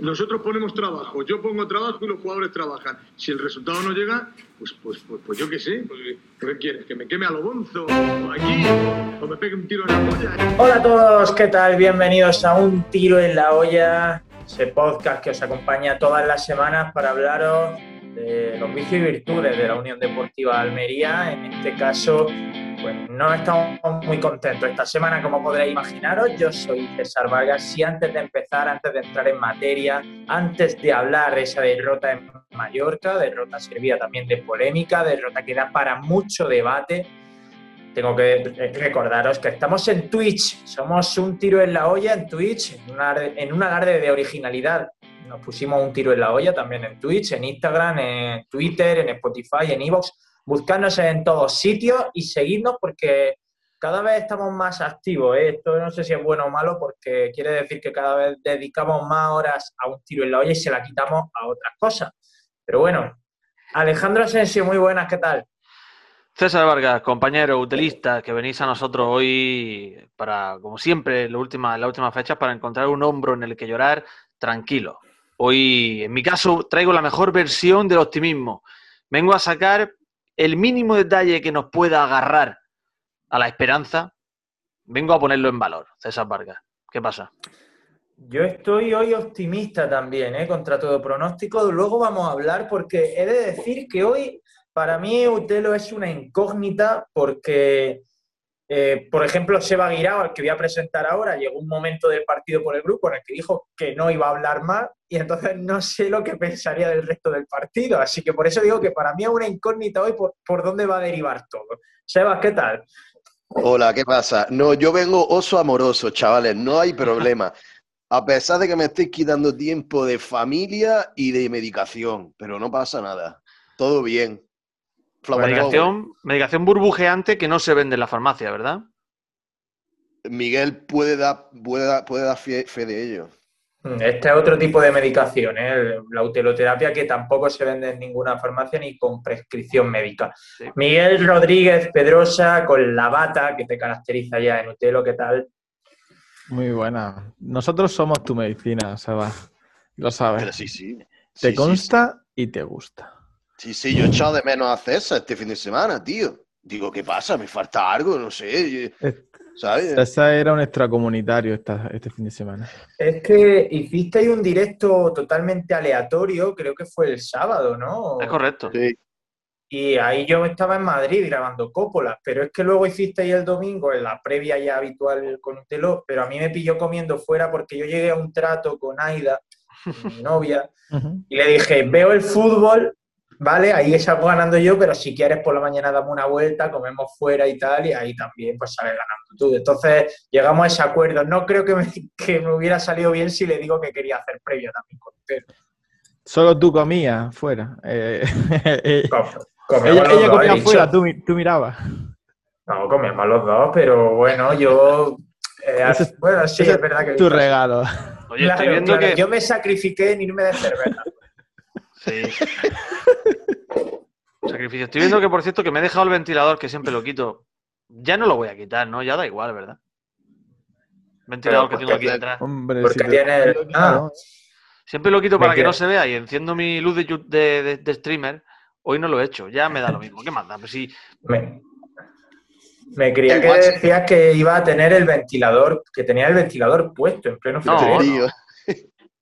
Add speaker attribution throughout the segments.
Speaker 1: Nosotros ponemos trabajo, yo pongo trabajo y los jugadores trabajan. Si el resultado no llega, pues, pues, pues, pues yo qué sé, pues, ¿qué quieres? ¿Que me queme a lo bonzo? ¿O aquí? ¿O me pegue un tiro en la olla?
Speaker 2: Hola a todos, ¿qué tal? Bienvenidos a Un Tiro en la Olla, ese podcast que os acompaña todas las semanas para hablaros de los vicios y virtudes de la Unión Deportiva Almería, en este caso pues no estamos muy contentos esta semana, como podréis imaginaros. Yo soy César Vargas y antes de empezar, antes de entrar en materia, antes de hablar de esa derrota en Mallorca, derrota servida también de polémica, derrota que da para mucho debate, tengo que recordaros que estamos en Twitch, somos un tiro en la olla en Twitch, en un alarde de originalidad. Nos pusimos un tiro en la olla también en Twitch, en Instagram, en Twitter, en Spotify, en Evox buscarnos en todos sitios y seguirnos porque cada vez estamos más activos. ¿eh? Esto no sé si es bueno o malo porque quiere decir que cada vez dedicamos más horas a un tiro en la olla y se la quitamos a otras cosas. Pero bueno, Alejandro Asensio, muy buenas, ¿qué tal?
Speaker 3: César Vargas, compañero utilista, que venís a nosotros hoy para, como siempre, la última, la última fecha, para encontrar un hombro en el que llorar tranquilo. Hoy, en mi caso, traigo la mejor versión del optimismo. Vengo a sacar el mínimo detalle que nos pueda agarrar a la esperanza, vengo a ponerlo en valor, César Vargas. ¿Qué pasa?
Speaker 2: Yo estoy hoy optimista también, ¿eh? contra todo pronóstico. Luego vamos a hablar porque he de decir que hoy para mí Utelo es una incógnita porque eh, por ejemplo, Seba Guirao, al que voy a presentar ahora, llegó un momento del partido por el grupo en el que dijo que no iba a hablar más y entonces no sé lo que pensaría del resto del partido. Así que por eso digo que para mí es una incógnita hoy por, por dónde va a derivar todo. Sebas, ¿qué tal?
Speaker 4: Hola, ¿qué pasa? No, yo vengo oso amoroso, chavales, no hay problema. A pesar de que me estoy quitando tiempo de familia y de medicación, pero no pasa nada. Todo bien.
Speaker 3: Medicación, medicación burbujeante que no se vende en la farmacia, ¿verdad?
Speaker 4: Miguel puede dar, puede puede dar fe, de ello.
Speaker 2: Mm, este es otro tipo de medicación, ¿eh? la uteloterapia que tampoco se vende en ninguna farmacia ni con prescripción médica. Miguel Rodríguez Pedrosa, con la bata que te caracteriza ya en Utelo, ¿qué tal?
Speaker 5: Muy buena. Nosotros somos tu medicina, Seba. Lo sabes.
Speaker 4: sí, sí.
Speaker 5: Te consta y te gusta.
Speaker 4: Sí, sí, yo he echado de menos a César este fin de semana, tío. Digo, ¿qué pasa? ¿Me falta algo? No sé.
Speaker 5: ¿Sabes? César era un extracomunitario esta, este fin de semana.
Speaker 2: Es que hicisteis un directo totalmente aleatorio, creo que fue el sábado, ¿no?
Speaker 3: Es correcto.
Speaker 4: Sí.
Speaker 2: Y ahí yo estaba en Madrid grabando cópolas, pero es que luego hicisteis el domingo en la previa ya habitual con Utelo, pero a mí me pilló comiendo fuera porque yo llegué a un trato con Aida, mi novia, y le dije, veo el fútbol ¿vale? Ahí salgo ganando yo, pero si quieres por la mañana damos una vuelta, comemos fuera y tal, y ahí también pues sales ganando tú. Entonces llegamos a ese acuerdo. No creo que me, que me hubiera salido bien si le digo que quería hacer previo también con usted.
Speaker 5: Solo tú comías fuera. Eh, ella, comía fuera, tú, tú mirabas.
Speaker 2: No, comíamos los dos, pero bueno, yo eh, bueno, sí, es verdad que.
Speaker 5: Tu regalo.
Speaker 2: Oye, estoy viendo que. Yo me sacrifiqué en irme de cerveza.
Speaker 3: Sí. Sacrificio. Estoy viendo que, por cierto, que me he dejado el ventilador, que siempre lo quito. Ya no lo voy a quitar, ¿no? Ya da igual, ¿verdad? Ventilador que tengo aquí detrás.
Speaker 2: porque tiene. Ah.
Speaker 3: Siempre lo quito para que no se vea y enciendo mi luz de, de, streamer. Hoy no lo he hecho, ya me da lo mismo. ¿Qué más da? Pues
Speaker 2: me, me creía que decías que iba a tener el ventilador, que tenía el ventilador puesto en pleno
Speaker 3: frío.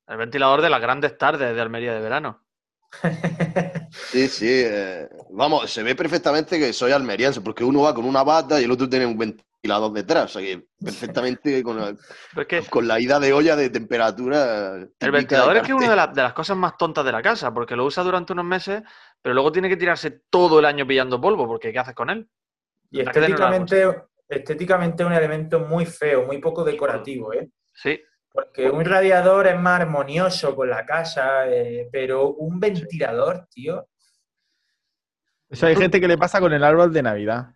Speaker 3: El ventilador de las grandes tardes de Almería de verano.
Speaker 4: Sí, sí. Eh, vamos, se ve perfectamente que soy almeriense, porque uno va con una bata y el otro tiene un ventilador detrás. O sea que perfectamente con, la ida de olla de temperatura.
Speaker 3: El ventilador es que es una de, las cosas más tontas de la casa, porque lo usa durante unos meses, pero luego tiene que tirarse todo el año pillando polvo, porque ¿qué haces con él?
Speaker 2: Y estéticamente, estéticamente es un elemento muy feo, muy poco decorativo, ¿eh?
Speaker 3: Sí.
Speaker 2: Porque un radiador es más armonioso con la casa, eh, pero un ventilador, tío.
Speaker 5: Eso hay gente que le pasa con el árbol de Navidad,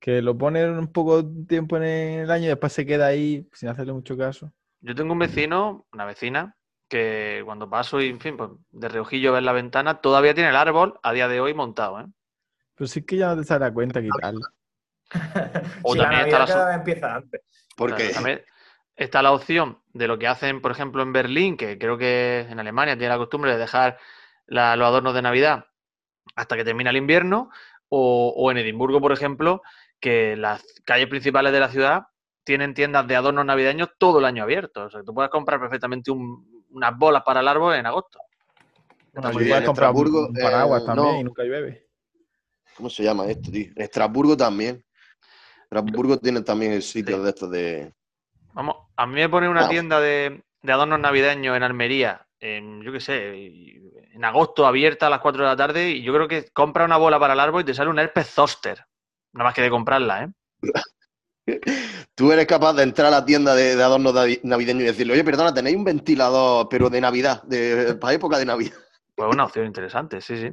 Speaker 5: que lo pone un poco tiempo en el año y después se queda ahí sin hacerle mucho caso.
Speaker 3: Yo tengo un vecino, una vecina, que cuando paso y, en fin, pues, de reojillo ver la ventana, todavía tiene el árbol a día de hoy montado, ¿eh?
Speaker 5: Pero sí que ya no te se da cuenta que tal.
Speaker 2: o también está la... empieza antes.
Speaker 4: Porque
Speaker 3: está la opción de lo que hacen, por ejemplo, en Berlín, que creo que en Alemania tiene la costumbre de dejar los adornos de Navidad hasta que termina el invierno, o, en Edimburgo, por ejemplo, que las calles principales de la ciudad tienen tiendas de adornos navideños todo el año abiertos. O sea, tú puedes comprar perfectamente unas bolas para el árbol en agosto.
Speaker 5: Bueno, puedes comprar un paraguas eh, también y nunca llueve.
Speaker 4: ¿Cómo se llama esto, tío? En Estrasburgo también. Estrasburgo tiene también el sitio de estos de...
Speaker 3: Vamos, a mí me pone una tienda de, adornos navideños en Almería, en, yo qué sé, en agosto abierta a las 4 de la tarde y yo creo que compra una bola para el árbol y te sale un herpes zoster. Nada más que de comprarla,
Speaker 4: ¿eh? Tú eres capaz de entrar a la tienda de, adornos navideños y decirle, oye, perdona, tenéis un ventilador, pero de Navidad, de, para época de Navidad.
Speaker 3: Pues una opción interesante, sí, sí.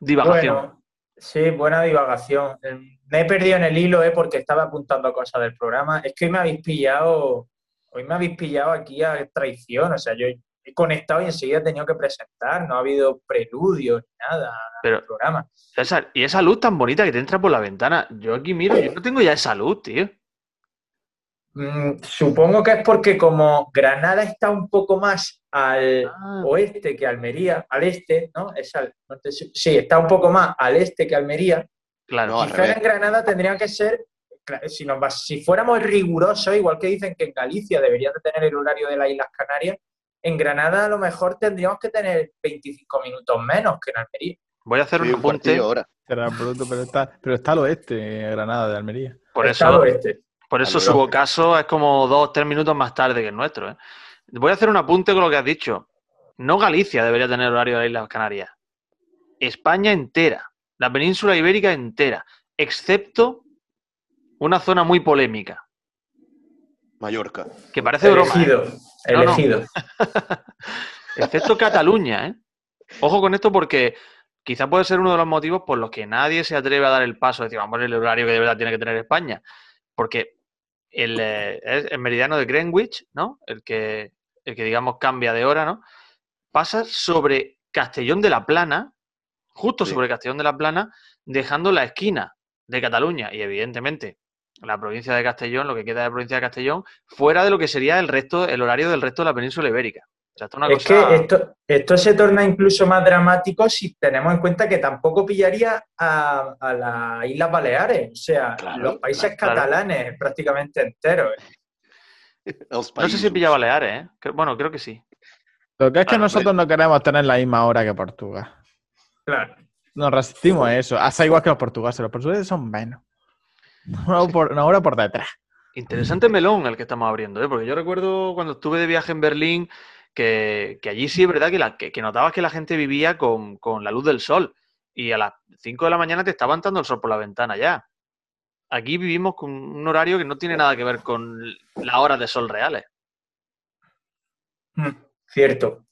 Speaker 3: Divagación.
Speaker 2: Sí, buena divagación. Me he perdido en el hilo, ¿eh? Porque estaba apuntando cosas del programa. Es que hoy me habéis pillado, hoy me habéis pillado aquí a traición. O sea, yo he conectado y enseguida he tenido que presentar, no ha habido preludio ni nada
Speaker 3: Pero, el programa. César, y esa luz tan bonita que te entra por la ventana, yo aquí miro, yo no tengo ya esa luz, tío.
Speaker 2: Mm, supongo que es porque como Granada está un poco más al ah. oeste que Almería, al este, ¿no? Es al, sí, está un poco más al este que Almería.
Speaker 3: Claro.
Speaker 2: Quizás en Granada tendrían que ser, si, nos, si fuéramos rigurosos, igual que dicen que en Galicia deberían de tener el horario de las Islas Canarias, en Granada a lo mejor tendríamos que tener 25 minutos menos que en Almería.
Speaker 3: Voy a hacer un apunte.
Speaker 5: Ahora. pero, está, pero está al oeste, Granada de Almería.
Speaker 3: Por eso, Por eso su caso es como dos o tres minutos más tarde que el nuestro. ¿eh? Voy a hacer un apunte con lo que has dicho. No Galicia debería tener horario de las Islas Canarias. España entera, la península ibérica entera, excepto una zona muy polémica.
Speaker 4: Mallorca.
Speaker 3: Que parece broma.
Speaker 2: ¿eh? elegido.
Speaker 3: Excepto Cataluña, ¿eh? Ojo con esto porque quizá puede ser uno de los motivos por los que nadie se atreve a dar el paso de decir, vamos el horario que de verdad tiene que tener España. Porque el, eh, el meridiano de Greenwich, ¿no? El que, el que, digamos, cambia de hora, ¿no? Pasa sobre Castellón de la Plana, justo sobre Castellón de la Plana, dejando la esquina de Cataluña. Y evidentemente, la provincia de Castellón, lo que queda de la provincia de Castellón, fuera de lo que sería el resto, el horario del resto de la península ibérica.
Speaker 2: Es que esto, esto se torna incluso más dramático si tenemos en cuenta que tampoco pillaría a, las Islas Baleares, o sea, los países catalanes prácticamente enteros.
Speaker 3: no sé si pilla Baleares, ¿eh? Bueno, creo que sí.
Speaker 5: Lo que es que nosotros no queremos tener la misma hora que Portugal.
Speaker 2: Claro.
Speaker 5: Nos resistimos a eso. Hasta igual que los portugueses. Los portugueses son menos. Una hora por, detrás.
Speaker 3: Interesante melón el que estamos abriendo, ¿eh? porque yo recuerdo cuando estuve de viaje en Berlín que, allí sí es verdad que, la, que, notabas que la gente vivía con, la luz del sol y a las 5 de la mañana te estaba entrando el sol por la ventana ya. Aquí vivimos con un horario que no tiene nada que ver con las horas de sol reales.
Speaker 2: Mm, cierto.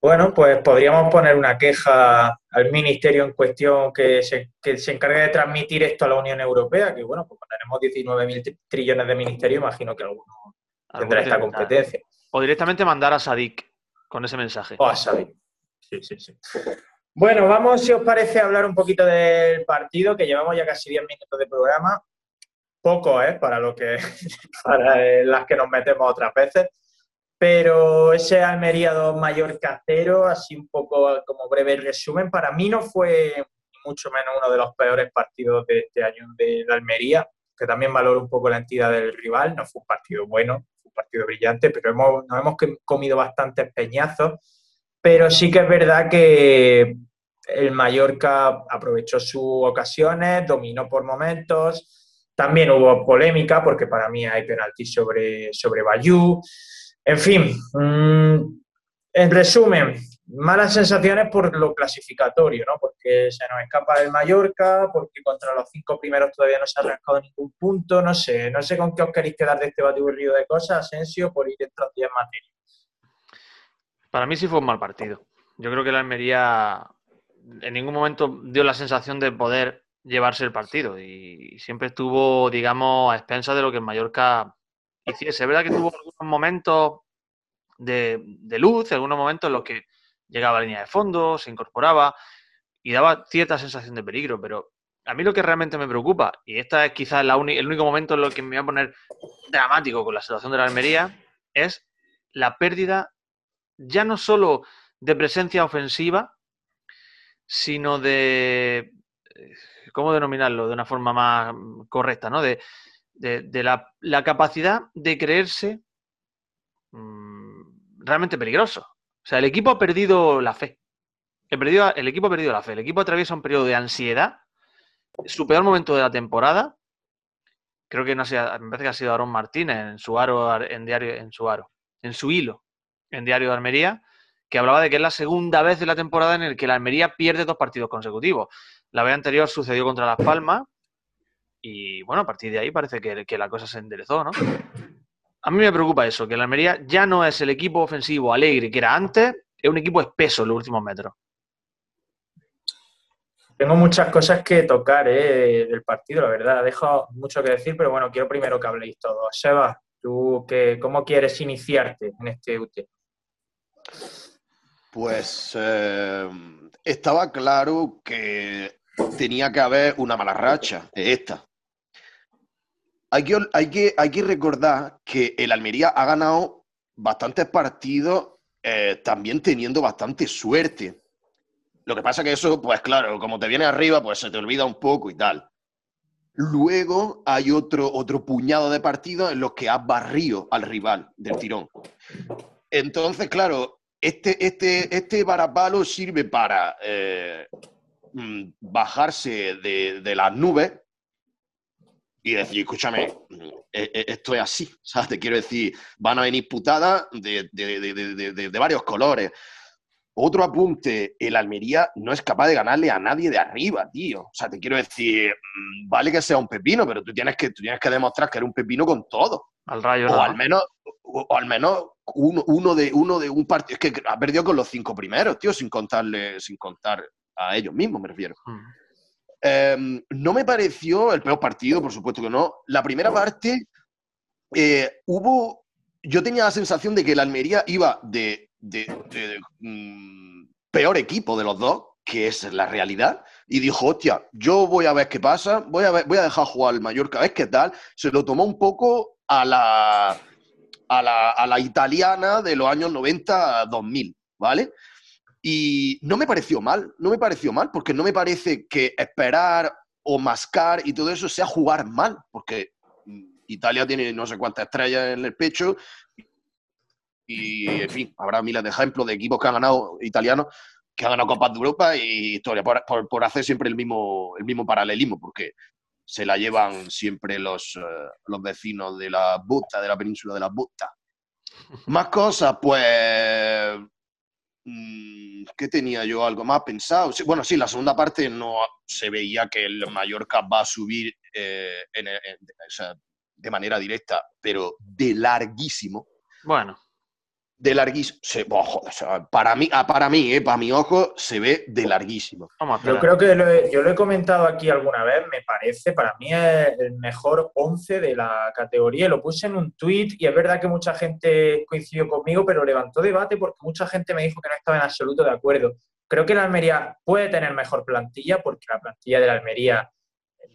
Speaker 2: Bueno, pues podríamos poner una queja al ministerio en cuestión que se, que se encargue de transmitir esto a la Unión Europea, que bueno, pues tenemos 19.000 trillones de ministerio, imagino que alguno tendrá esta competencia.
Speaker 3: O directamente mandar a Sadik con ese mensaje.
Speaker 2: O a Sadik. Sí, sí, sí. Bueno, vamos, si os parece, a hablar un poquito del partido, que llevamos ya casi 10 minutos de programa. Poco, ¿eh? Para lo que, para las que nos metemos otras veces. Pero ese Almería 2 Mallorca 0, así un poco como breve resumen, para mí no fue mucho menos uno de los peores partidos de este año de, Almería, que también valoro un poco la entidad del rival, no fue un partido bueno, partido brillante, pero hemos, nos hemos comido bastantes peñazos, pero sí que es verdad que el Mallorca aprovechó sus ocasiones, dominó por momentos, también hubo polémica porque para mí hay penalti sobre, sobre Bayú, en fin, mm, en resumen, malas sensaciones por lo clasificatorio, ¿no? Porque se nos escapa el Mallorca, porque contra los cinco primeros todavía no se ha arrancado ningún punto, no sé, no sé con qué os queréis quedar de este batiburrillo de cosas, Asensio, por ir entrando ya en materia.
Speaker 3: Para mí sí fue un mal partido. Yo creo que la Almería en ningún momento dio la sensación de poder llevarse el partido y siempre estuvo, digamos, a expensas de lo que el Mallorca hiciese. Es verdad que tuvo algunos momentos de, luz, algunos momentos en los que llegaba a la línea de fondo, se incorporaba y daba cierta sensación de peligro, pero a mí lo que realmente me preocupa, y esta es quizás el único momento en el que me voy a poner dramático con la situación de la Almería, es la pérdida ya no solo de presencia ofensiva, sino de, ¿cómo denominarlo? De una forma más correcta, ¿no? De, la, capacidad de creerse mm, realmente peligroso. O sea, el equipo ha perdido la fe. El, equipo ha perdido la fe. El equipo atraviesa un periodo de ansiedad. Su peor momento de la temporada. Creo que no sé, me parece que ha sido Aaron Martínez en su aro, en diario, en su aro, en su hilo, en Diario de Almería, que hablaba de que es la segunda vez de la temporada en el que la Almería pierde dos partidos consecutivos. La vez anterior sucedió contra Las Palmas y bueno, a partir de ahí parece que, la cosa se enderezó, ¿no? A mí me preocupa eso, que la Almería ya no es el equipo ofensivo alegre que era antes, es un equipo espeso en los últimos metros.
Speaker 2: Tengo muchas cosas que tocar ¿eh? del partido, la verdad. Dejo mucho que decir, pero bueno, quiero primero que habléis todos. Seba, ¿tú qué, cómo quieres iniciarte en este UT?
Speaker 4: Pues eh, estaba claro que tenía que haber una mala racha, esta. Hay que, hay, que, hay que recordar que el Almería ha ganado bastantes partidos eh, también teniendo bastante suerte. Lo que pasa que eso, pues claro, como te viene arriba, pues se te olvida un poco y tal. Luego hay otro, otro puñado de partidos en los que has barrido al rival del tirón. Entonces, claro, este, este, este varapalo sirve para eh, Mm, bajarse de, las nubes y decir, escúchame, e, e, esto es así, ¿sabes? Te quiero decir, van a venir putadas de, de, varios colores. Otro apunte, el Almería no es capaz de ganarle a nadie de arriba, tío. O sea, te quiero decir, mm, vale que sea un pepino, pero tú tienes que, tú tienes que demostrar que eres un pepino con todo.
Speaker 3: Al rayo.
Speaker 4: O al menos, o, al menos uno, uno, de, uno de un partido. Es que ha perdido con los cinco primeros, tío, sin contarle, sin contar a ellos mismos, me refiero. Hmm. Em, no me pareció el peor partido, por supuesto que no. La primera parte eh, hubo. Yo tenía la sensación de que el Almería iba de, mm, peor equipo de los dos, que es la realidad, y dijo, hostia, yo voy a ver qué pasa, voy a, voy a dejar jugar al Mallorca, a ver qué tal. Se lo tomó un poco a la, a la, a la italiana de los años 90-2000, ¿vale? Y no me pareció mal, no me pareció mal, porque no me parece que esperar o mascar y todo eso sea jugar mal, porque Italia tiene no sé cuántas estrellas en el pecho y, en fin, habrá miles de ejemplos de equipos que han ganado italianos, que han ganado Copas de Europa y historia, por, por, hacer siempre el mismo, el mismo paralelismo, porque se la llevan siempre los, eh, los vecinos de la Buta, de la península de la Buta. Más cosas, pues ¿Qué tenía yo? ¿Algo más pensado? bueno, sí, la segunda parte no se veía que el Mallorca va a subir eh, de manera directa, pero de larguísimo.
Speaker 3: Bueno
Speaker 4: de larguísimo. para mí, ah, para mí, eh, para mi ojo, se ve de larguísimo.
Speaker 2: yo creo que yo lo he comentado aquí alguna vez, me parece, para mí es el mejor 11 de la categoría. Lo puse en un tweet y es verdad que mucha gente coincidió conmigo, pero levantó debate porque mucha gente me dijo que no estaba en absoluto de acuerdo. Creo que la Almería puede tener mejor plantilla porque la plantilla de la Almería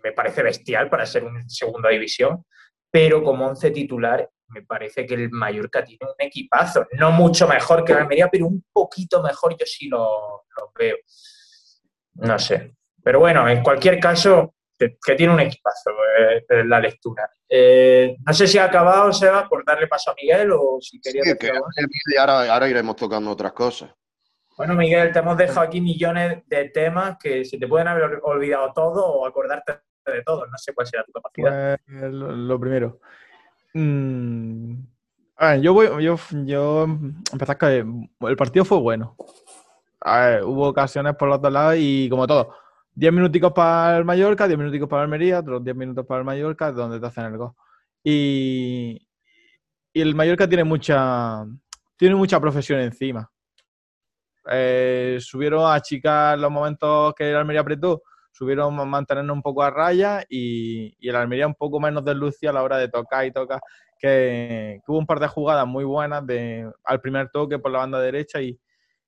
Speaker 2: me parece bestial para ser una segunda división, pero como 11 titular me parece que el Mallorca tiene un equipazo. No mucho mejor que la Almería, pero un poquito mejor yo sí lo, veo. No sé. Pero bueno, en cualquier caso, que, tiene un equipazo eh, la lectura. Eh, no sé si ha acabado, Seba, por darle paso a Miguel o si quería...
Speaker 4: ahora, ahora iremos tocando otras cosas.
Speaker 2: Bueno, Miguel, te hemos dejado aquí millones de temas que se te pueden haber olvidado todo o acordarte de todo. No sé cuál será tu capacidad.
Speaker 5: Pues, lo primero, Mm, yo voy, yo, yo empezar que el partido fue bueno. hubo ocasiones por los dos lados y como todo, 10 minuticos para el Mallorca, 10 minuticos para el Almería, otros 10 minutos para el Mallorca, donde te hacen el gol. Y, y el Mallorca tiene mucha, tiene mucha profesión encima. Eh, subieron a achicar los momentos que el Almería apretó, subieron mantenernos un poco a raya y, y el Almería un poco menos de lucio a la hora de tocar y tocar, que, hubo un par de jugadas muy buenas de, al primer toque por la banda derecha y,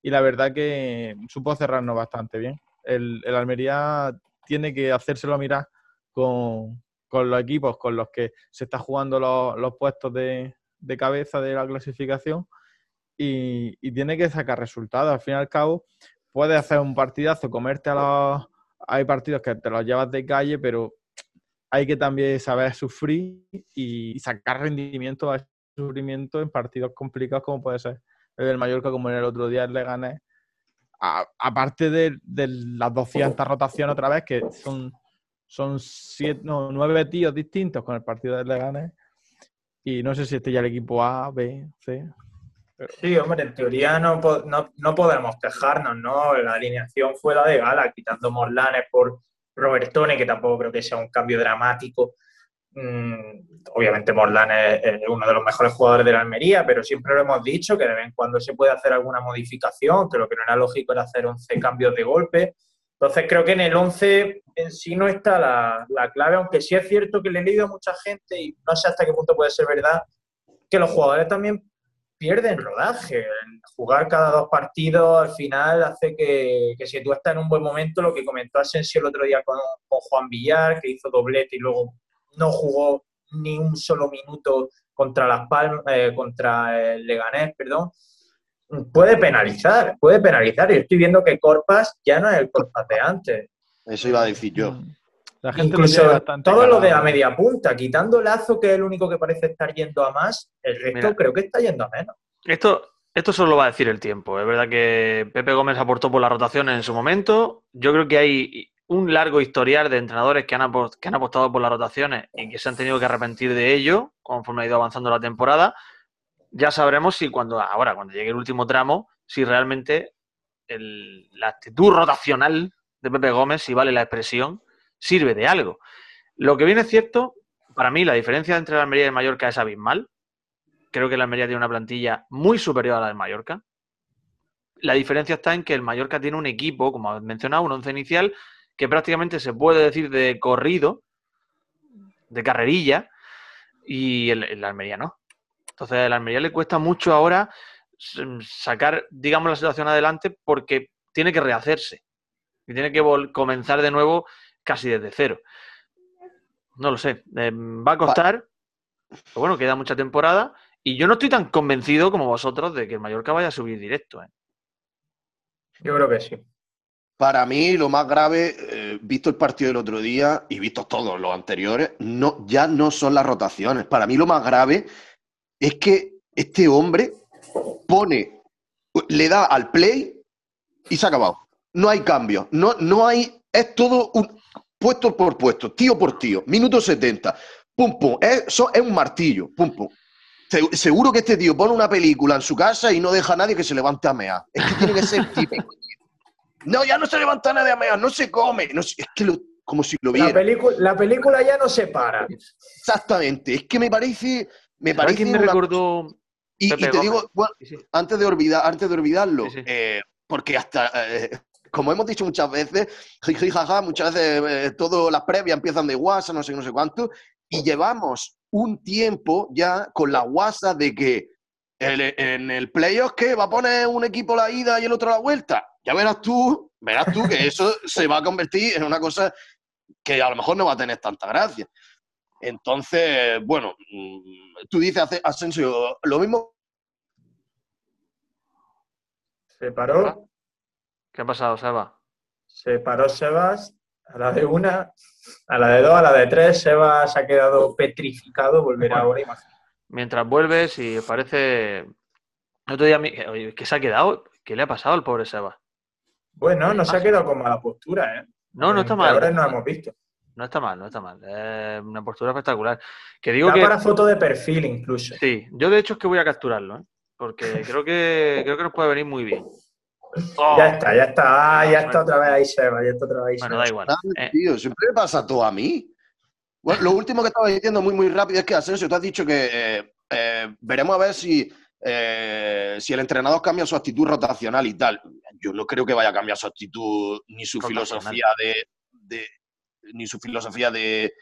Speaker 5: y la verdad que supo cerrarnos bastante bien. El, el Almería tiene que hacérselo mirar con, los equipos con los que se está jugando los, puestos de, cabeza de la clasificación y, tiene que sacar resultados. Al fin y al cabo, puedes hacer un partidazo, comerte a los... Hay partidos que te los llevas de calle, pero hay que también saber sufrir y sacar rendimiento a ese sufrimiento en partidos complicados como puede ser el del Mallorca, como en el otro día le gané. aparte de, las 200 rotaciones otra vez, que son, son siete, no, nueve tíos distintos con el partido del Leganés. Y no sé si este ya el equipo A, B, C.
Speaker 2: Sí, hombre, en teoría no, no, podemos quejarnos, ¿no? La alineación fue la de Gala, quitando Morlanes por Robertone, que tampoco creo que sea un cambio dramático. Mm, obviamente Morlan es, uno de los mejores jugadores de la Almería, pero siempre lo hemos dicho que de vez en cuando se puede hacer alguna modificación, que lo que no era lógico era hacer 11 cambios de golpe. Entonces creo que en el 11 en sí no está la, la clave, aunque sí es cierto que le he leído a mucha gente y no sé hasta qué punto puede ser verdad, que los jugadores también pierden rodaje. Jugar cada dos partidos al final hace que, si tú estás en un buen momento, lo que comentó Asensio el otro día con, Juan Villar, que hizo doblete y luego no jugó ni un solo minuto contra Las Palmas, eh, contra el Leganés, perdón, puede penalizar, puede penalizar. Y estoy viendo que Corpas ya no es el Corpas de antes.
Speaker 4: Eso iba a decir yo. Mm.
Speaker 2: La gente Incluso todo lo de la media punta, quitando Lazo, que es el único que parece estar yendo a más, el resto creo que está yendo a menos.
Speaker 3: Esto, esto solo va a decir el tiempo. Es verdad que Pepe Gómez aportó por la rotación en su momento. Yo creo que hay un largo historial de entrenadores que han, que han apostado por las rotaciones y que se han tenido que arrepentir de ello conforme ha ido avanzando la temporada. Ya sabremos si cuando ahora, cuando llegue el último tramo, si realmente la actitud rotacional de Pepe Gómez, si vale la expresión, sirve de algo. Lo que viene es cierto, para mí la diferencia entre la Almería y el Mallorca es abismal. Creo que la Almería tiene una plantilla muy superior a la del Mallorca. La diferencia está en que el Mallorca tiene un equipo, como has mencionado, un once inicial, que prácticamente se puede decir de corrido, de carrerilla, y el, Almería no. Entonces, el Almería le cuesta mucho ahora sacar, digamos, la situación adelante porque tiene que rehacerse y tiene que comenzar de nuevo casi desde cero. No lo sé. Eh, va a costar. Pero bueno, queda mucha temporada. Y yo no estoy tan convencido como vosotros de que el Mallorca vaya a subir directo. ¿eh?
Speaker 2: Yo creo que sí.
Speaker 4: Para mí, lo más grave, eh, visto el partido del otro día y visto todos los anteriores, no, ya no son las rotaciones. Para mí, lo más grave es que este hombre pone, le da al play y se ha acabado. No hay cambio. No, no hay. Es todo un, puesto por puesto, tío por tío, minuto 70, pum, pum, eso es un martillo, pum, pum. Seguro que este tío pone una película en su casa y no deja a nadie que se levante a mear. Es que tiene que ser típico. No, ya no se levanta nadie a mear, no se come. es que como si lo viera.
Speaker 2: La, película ya no se para.
Speaker 4: Exactamente. Es que me parece. Me parece.
Speaker 3: me recordó.
Speaker 4: Y, te digo, antes de olvidar, antes de olvidarlo, eh, porque hasta eh, como hemos dicho muchas veces, jaja, muchas veces eh, todas las previas empiezan de WhatsApp, no sé, no sé cuánto, y llevamos un tiempo ya con la WhatsApp de que en el playoff que va a poner un equipo la ida y el otro la vuelta. Ya verás tú, verás tú que eso se va a convertir en una cosa que a lo mejor no va a tener tanta gracia. Entonces, bueno, mm, tú dices, Asensio, lo mismo.
Speaker 2: Se paró.
Speaker 3: ¿Qué ha pasado, Seba?
Speaker 2: Se paró Sebas a la de una, a la de dos, a la de tres. Sebas se ha quedado petrificado, volverá ahora y más.
Speaker 3: Mientras vuelves y parece. Otro día, ¿qué se ha quedado? ¿Qué le ha pasado al pobre Sebas?
Speaker 2: Bueno, no se ha quedado con mala postura, ¿eh?
Speaker 3: No, no está mal.
Speaker 2: Ahora no hemos visto.
Speaker 3: No está mal, no está mal. Es una postura espectacular. Que digo que...
Speaker 2: para foto de perfil incluso.
Speaker 3: Sí, yo de hecho es que voy a capturarlo, ¿eh? Porque creo que, creo que nos puede venir muy bien.
Speaker 2: Oh. Ya está, ya está. Ah, ya está otra vez ahí Seba, ya está otra vez
Speaker 3: Bueno, da igual.
Speaker 4: Eh. tío, siempre me pasa todo a mí. Bueno, lo último que estaba diciendo muy, muy rápido es que, Asensio, tú has dicho que eh, eh, veremos a ver si, si el entrenador cambia su actitud rotacional y tal. Yo no creo que vaya a cambiar su actitud ni su filosofía de, ni su filosofía de,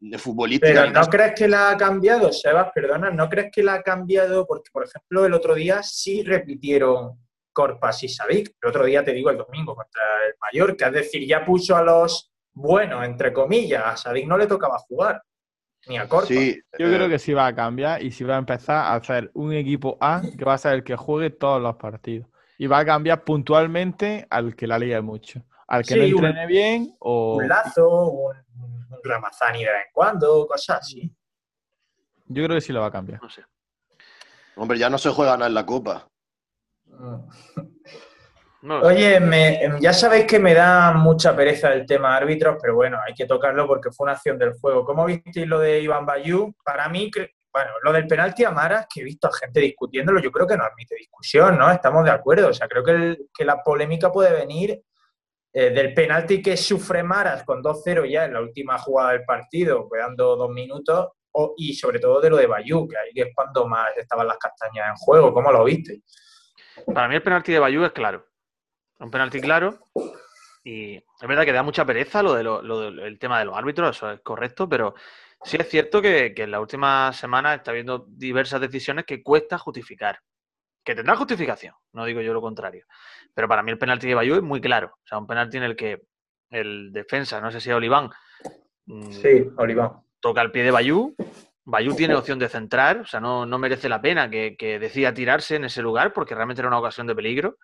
Speaker 4: de futbolística.
Speaker 2: Pero ¿no crees que la ha cambiado, Sebas? Perdona, ¿no crees que la ha cambiado? Porque, por ejemplo, el otro día sí repitieron Corpas y Savic. El otro día te digo el domingo contra el Mallorca, es decir, ya puso a los bueno, entre comillas, a Sadik no le tocaba jugar. Ni a corto.
Speaker 5: Sí, yo creo que sí va a cambiar y sí va a empezar a hacer un equipo A que va a ser el que juegue todos los partidos. Y va a cambiar puntualmente al que la liga mucho. Al que no entrene bien o.
Speaker 2: Un lazo, un, un Ramazani de vez en cuando, cosas así.
Speaker 5: Yo creo que sí lo va a cambiar.
Speaker 3: No sé.
Speaker 4: Hombre, ya no se juega nada en la Copa.
Speaker 2: Oye, ya sabéis que me da mucha pereza el tema árbitros, pero bueno, hay que tocarlo porque fue una acción del juego. ¿Cómo visteis lo de Iván Bayú? Para mí, bueno, lo del penalti a Maras, que he visto a gente discutiéndolo, yo creo que no admite discusión, ¿no? Estamos de acuerdo. O sea, creo que, que la polémica puede venir eh, del penalti que sufre Maras con 2-0 ya en la última jugada del partido, quedando dos minutos, y sobre todo de lo de Bayú, que ahí es cuando más estaban las castañas en juego. ¿Cómo lo viste?
Speaker 3: Para mí el penalti de Bayú es claro. Un penalti claro. Y es verdad que da mucha pereza lo, del tema de los árbitros, eso es correcto, pero sí es cierto que, en la última semana está habiendo diversas decisiones que cuesta justificar. Que tendrá justificación, no digo yo lo contrario. Pero para mí el penalti de Bayú es muy claro. O sea, un penalti en el que el defensa, no sé si es Oliván.
Speaker 2: Mm, sí, Oliván
Speaker 3: toca el pie de Bayú. Bayú tiene opción de centrar, o sea, no, merece la pena que, decida tirarse en ese lugar porque realmente era una ocasión de peligro.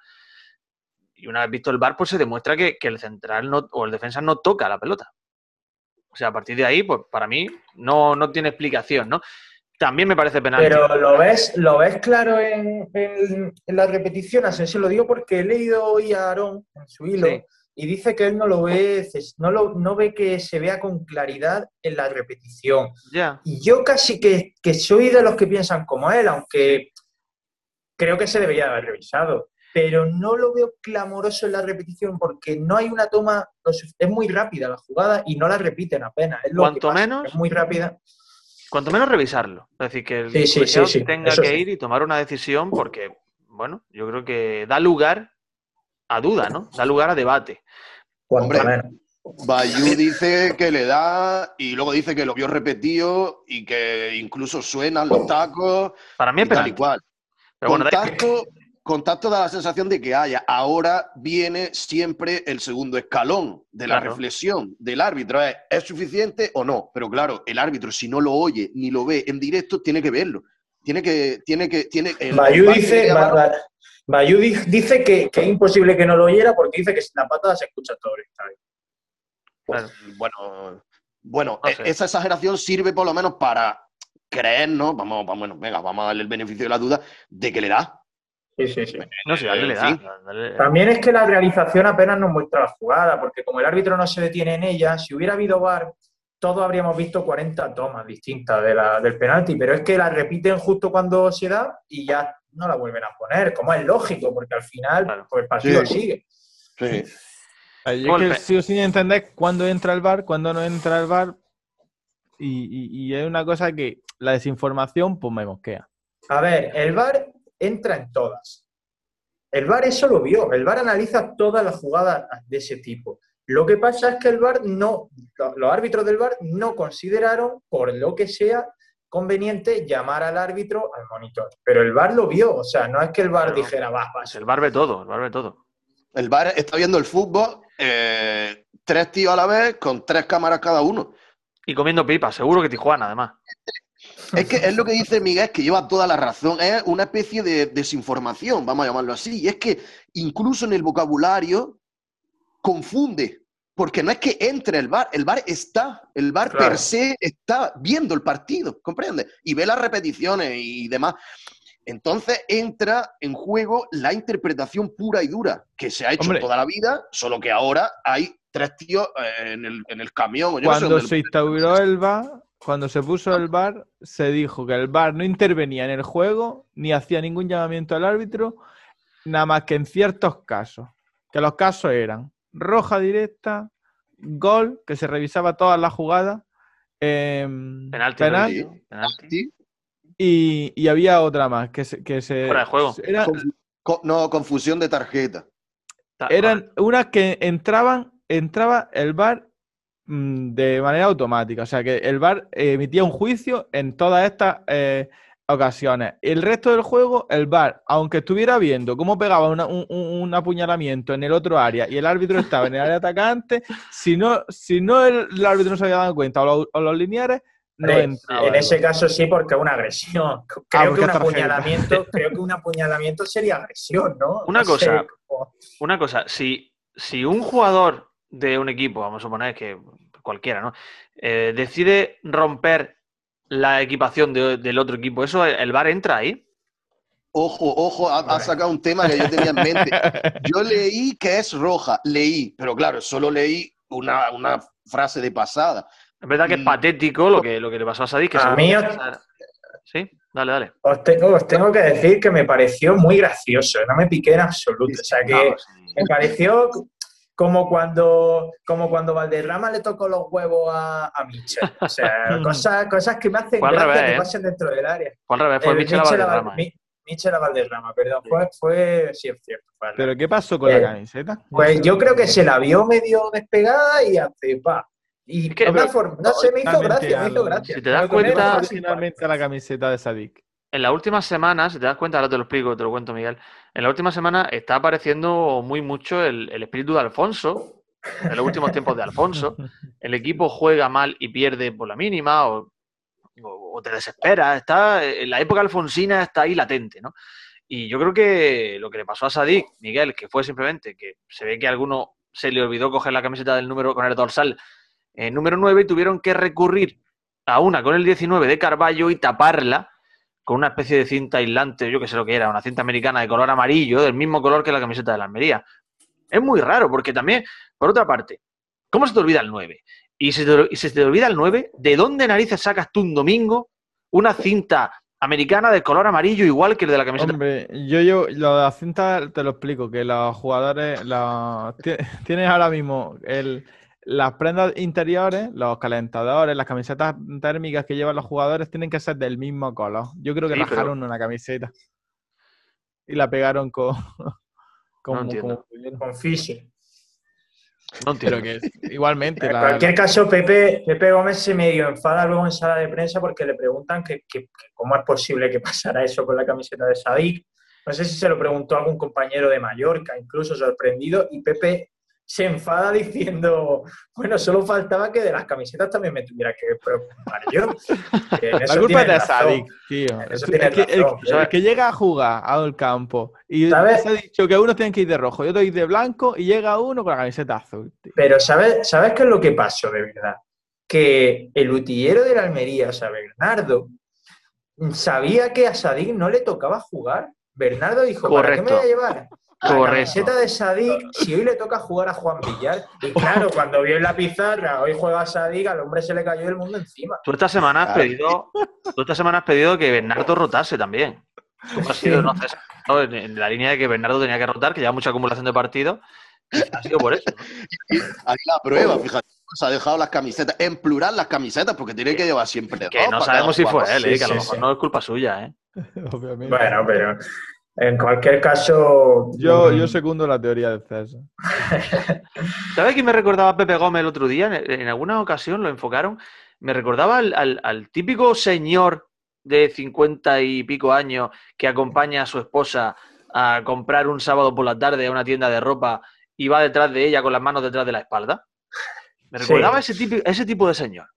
Speaker 3: Y una vez visto el bar, pues se demuestra que, el central no, o el defensa no toca la pelota. O sea, a partir de ahí, pues para mí no, no tiene explicación, ¿no? También me parece penal.
Speaker 2: Pero lo ves, lo ves claro en, en, la repetición, así se lo digo porque he leído hoy a Aarón en su hilo y dice que él no lo ve, no, lo, no ve que se vea con claridad en la repetición. Y yo casi que, soy de los que piensan como él, aunque creo que se debería haber revisado, pero no lo veo clamoroso en la repetición porque no hay una toma, es muy rápida la jugada y no la repiten apenas. Es
Speaker 3: Cuanto menos...
Speaker 2: Es muy rápida.
Speaker 3: Cuanto menos revisarlo. Es decir, que el tenga que ir y tomar una decisión porque, bueno, yo creo que da lugar a duda, ¿no? Da lugar a debate.
Speaker 4: Hombre, Bayú dice que le da y luego dice que lo vio repetido y que incluso suenan los tacos.
Speaker 3: Para mí es
Speaker 4: tal y cual. contacto, contacto da la sensación de que haya. Ahora viene siempre el segundo escalón de la reflexión del árbitro. ¿Es, suficiente o no? Pero claro, el árbitro, si no lo oye ni lo ve en directo, tiene que verlo. Tiene que. Tiene que tiene,
Speaker 2: Bayú dice. Bayú dice que, es imposible que no lo oyera porque dice que sin la patada se escucha todo el
Speaker 4: estadio. bueno, bueno e, esa exageración sirve por lo menos para creer, ¿no? Vamos, vamos, venga, vamos a darle el beneficio de la duda de que le da.
Speaker 2: Sí, sí, sí.
Speaker 3: No sé, le da.
Speaker 2: También es que la realización apenas nos muestra la jugada, porque como el árbitro no se detiene en ella, si hubiera habido VAR, todos habríamos visto 40 tomas distintas de la, del penalti, pero es que la repiten justo cuando se da y ya no la vuelven a poner, como es lógico, porque al final pues el partido sigue. Sí.
Speaker 5: Yo que sigo sin entender cuándo entra el bar, cuándo no entra el bar. Y, y, es una cosa que la desinformación pues me mosquea.
Speaker 2: A ver, el bar entra en todas. El bar eso lo vio. El bar analiza todas las jugadas de ese tipo. Lo que pasa es que el bar no, los árbitros del bar no consideraron, por lo que sea, conveniente llamar al árbitro al monitor. Pero el VAR lo vio, o sea, no es que el VAR dijera, va, va.
Speaker 3: El VAR ve todo, el VAR ve todo.
Speaker 4: El VAR está viendo el fútbol, eh, tres tíos a la vez, con tres cámaras cada uno.
Speaker 3: Y comiendo pipas, seguro que Tijuana, además.
Speaker 4: Es que es lo que dice Miguel, que lleva toda la razón. Es una especie de desinformación, vamos a llamarlo así. Y es que incluso en el vocabulario confunde porque no es que entre el bar, el bar está, el bar per se está viendo el partido, ¿comprende? Y ve las repeticiones y demás. Entonces entra en juego la interpretación pura y dura, que se ha hecho toda la vida, solo que ahora hay tres tíos eh, en el, en el camión.
Speaker 5: cuando se instauró el bar, cuando se puso el bar, se dijo que el bar no intervenía en el juego, ni hacía ningún llamamiento al árbitro, nada más que en ciertos casos. Que los casos eran roja directa, gol, que se revisaba todas las jugadas. Em,
Speaker 3: penalti,
Speaker 5: Y, había otra más que se. Que se
Speaker 3: Fuera de juego.
Speaker 4: no, confusión de tarjeta.
Speaker 5: Eran unas que entraban, entraba el VAR mm, de manera automática. O sea que el VAR emitía un juicio en todas estas. Eh, ocasiones. El resto del juego, el VAR, aunque estuviera viendo cómo pegaba un, apuñalamiento en el otro área y el árbitro estaba en el área atacante, si no, si no el, árbitro no se había dado cuenta o, los lineares, no entraba.
Speaker 2: En ese caso sí, porque una agresión. Ah, creo, que un apuñalamiento, creo que un apuñalamiento sería agresión, ¿no?
Speaker 3: Una cosa, una cosa, si, si un jugador de un equipo, vamos a suponer que cualquiera, ¿no? Eh, decide romper la equipación del otro equipo, ¿eso el VAR entra ahí?
Speaker 4: Ojo, ojo, ha, sacado un tema que yo tenía en mente. Yo leí que es roja, leí, pero claro, solo leí una, frase de pasada.
Speaker 3: Es verdad que es mm. patético lo que, lo que le pasó a Sadik. Que
Speaker 2: a mí...
Speaker 3: Sí, dale, dale.
Speaker 2: Os tengo, os tengo que decir que me pareció muy gracioso, no me piqué en absoluto. O sea que me pareció como cuando, como cuando Valderrama le tocó los huevos a, a Michel. O sea, cosas, cosas que me hacen gracia que ¿eh? pasen dentro del área.
Speaker 3: Fue al revés, fue Michel, a Valderrama.
Speaker 2: ¿eh? Michel a Valderrama, perdón. Fue, fue, sí, es cierto.
Speaker 5: ¿Pero qué pasó con la eh, camiseta?
Speaker 2: Pues yo creo que se la vio medio despegada y hace, pa. Y que, una forma, no, se me hizo gracia, me hizo gracia.
Speaker 3: Si te das cuenta,
Speaker 5: finalmente la camiseta de Sadik
Speaker 3: en las últimas semanas, si te das cuenta, ahora te lo explico, te lo cuento, Miguel. En la última semana está apareciendo muy mucho el, espíritu de Alfonso, en los últimos tiempos de Alfonso. El equipo juega mal y pierde por la mínima, o, te desespera. Está, la época alfonsina está ahí latente, ¿no? Y yo creo que lo que le pasó a Sadik, Miguel, que fue simplemente que se ve que a alguno se le olvidó coger la camiseta del número con el dorsal eh, número 9 y tuvieron que recurrir a una con el 19 de Carballo y taparla con una especie de cinta aislante, yo que sé lo que era, una cinta americana de color amarillo, del mismo color que la camiseta de la Almería. Es muy raro, porque también, por otra parte, ¿cómo se te olvida el 9? Y si, te, se te olvida el 9, ¿de dónde narices sacas tú un domingo una cinta americana de color amarillo igual que el de la camiseta?
Speaker 5: Hombre, yo, yo de la cinta te lo explico, que los jugadores, tienes ahora mismo el, las prendas interiores, los calentadores, las camisetas térmicas que llevan los jugadores tienen que ser del mismo color. Yo creo que sí, rajaron una camiseta y la pegaron con
Speaker 2: con, con, con.
Speaker 5: No entiendo. que igualmente.
Speaker 2: En cualquier caso, Pepe, Pepe Gómez se medio enfada luego en sala de prensa porque le preguntan que, que, cómo es posible que pasara eso con la camiseta de Sadik. No sé si se lo preguntó algún compañero de Mallorca, incluso sorprendido, y Pepe se enfada diciendo, bueno, solo faltaba que de las camisetas también me tuviera que preocupar yo.
Speaker 5: la culpa es de Sadik, tío. el, que llega a jugar al campo y se ha dicho que uno tiene que ir de rojo y otro ir de blanco y llega uno con la camiseta azul.
Speaker 2: Pero ¿sabes, ¿sabes qué es lo que pasó de verdad? Que el utillero de la Almería, o sea, Bernardo, sabía que a Sadik no le tocaba jugar. Bernardo dijo, ¿para qué me voy a llevar? La camiseta de Sadik, si hoy le toca jugar a Juan Villar, y claro, cuando vio en la pizarra, hoy juega a Sadik, al hombre se le cayó el mundo encima.
Speaker 3: Tú esta semana has pedido, tú esta semana has pedido que Bernardo rotase también. Ha sido, no, en la línea de que Bernardo tenía que rotar, que lleva mucha acumulación de partidos, ha sido por eso.
Speaker 4: Ahí la prueba, fíjate. Se ha dejado las camisetas, en plural las camisetas, porque tiene que llevar siempre.
Speaker 3: Que no sabemos si fue él, eh, que a lo mejor no es culpa suya, ¿eh?
Speaker 2: Obviamente. Bueno, pero en cualquier caso.
Speaker 5: Yo, yo segundo la teoría de César.
Speaker 3: ¿Sabes quién me recordaba Pepe Gómez el otro día? En, alguna ocasión lo enfocaron. Me recordaba al, típico señor de cincuenta y pico años que acompaña a su esposa a comprar un sábado por la tarde a una tienda de ropa y va detrás de ella con las manos detrás de la espalda. Me recordaba ese, tipo, ese tipo de señor.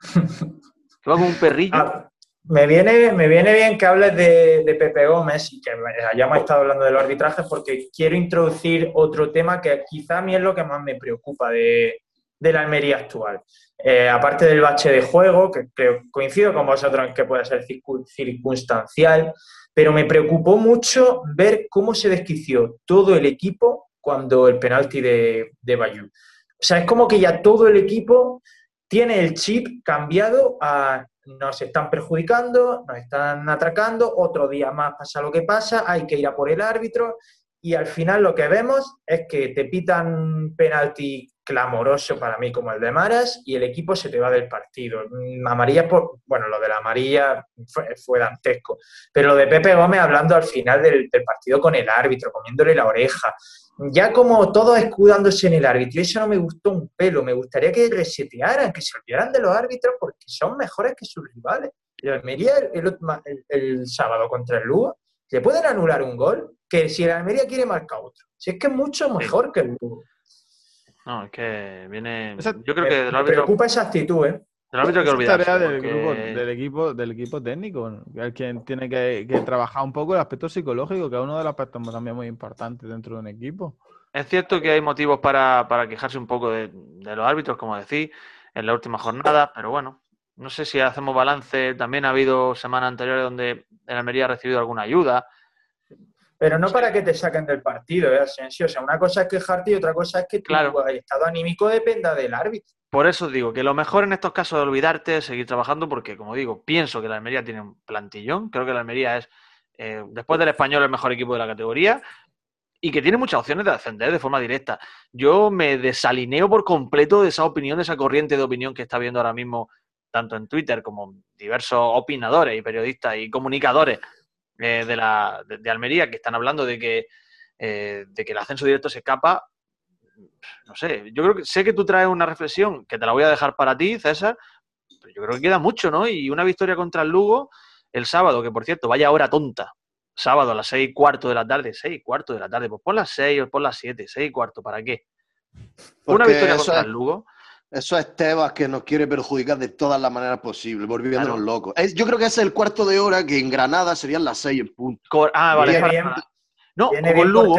Speaker 3: Que va con un perrillo. Ah,
Speaker 2: me viene, me viene bien que hables de, Pepe Gómez y que hayamos estado hablando de los arbitrajes porque quiero introducir otro tema que quizá a mí es lo que más me preocupa de, la Almería actual. Eh, aparte del bache de juego, que creo, coincido con vosotros en que puede ser circunstancial, pero me preocupó mucho ver cómo se desquició todo el equipo cuando el penalti de, de Bayou. O sea, es como que ya todo el equipo tiene el chip cambiado a nos están perjudicando, nos están atracando, otro día más pasa lo que pasa, hay que ir a por el árbitro y al final lo que vemos es que te pitan penalti clamoroso para mí como el de Maras y el equipo se te va del partido. Mm, amarilla, por, bueno, lo de la amarilla fue, dantesco, pero lo de Pepe Gómez hablando al final del, del partido con el árbitro, comiéndole la oreja, ya como todos escudándose en el árbitro, y eso no me gustó un pelo, me gustaría que resetearan, que se olvidaran de los árbitros porque son mejores que sus rivales. el Almería el, sábado contra el Lugo, le pueden anular un gol que si el Almería quiere marcar otro. Si es que es mucho mejor que el Lugo.
Speaker 3: No, es que viene. Yo creo que
Speaker 2: me, preocupa esa actitud, ¿eh?
Speaker 3: El árbitro que olvidarse.
Speaker 5: tarea del, grupo, del, equipo, del equipo técnico, quien tiene que, trabajar un poco el aspecto psicológico, que es uno de los aspectos también muy importantes dentro de un equipo.
Speaker 3: Es cierto que hay motivos para, quejarse un poco de, de, los árbitros, como decís, en la última jornada, pero bueno, no sé si hacemos balance. También ha habido semanas anteriores donde el Almería ha recibido alguna ayuda.
Speaker 2: Pero no para que te saquen del partido, ¿eh, Asensio? O sea, una cosa es quejarte y otra cosa es que tu estado anímico dependa del árbitro.
Speaker 3: Por eso digo que lo mejor en estos casos es olvidarte, seguir trabajando, porque, como digo, pienso que la Almería tiene un plantillón. Creo que la Almería es, eh, después del español, el mejor equipo de la categoría y que tiene muchas opciones de defender de forma directa. Yo me desalineo por completo de esa opinión, de esa corriente de opinión que está viendo ahora mismo tanto en Twitter como diversos opinadores y periodistas y comunicadores eh, de, la, de, Almería que están hablando de que, eh, de que el ascenso directo se escapa. No sé, yo creo que sé que tú traes una reflexión que te la voy a dejar para ti, César, pero yo creo que queda mucho, ¿no? Y una victoria contra el Lugo el sábado, que por cierto, vaya hora tonta. Sábado a las seis y cuarto de la tarde, seis y cuarto de la tarde, pues pon las seis o pon las siete, seis y cuarto, ¿para qué? una victoria contra el Lugo
Speaker 4: eso es Tebas que nos quiere perjudicar de todas las maneras posibles, volviéndonos locos. yo creo que ese es el cuarto de hora que en Granada serían las seis en punto.
Speaker 2: ah, vale. Viene bien, no, viene bien Lugo.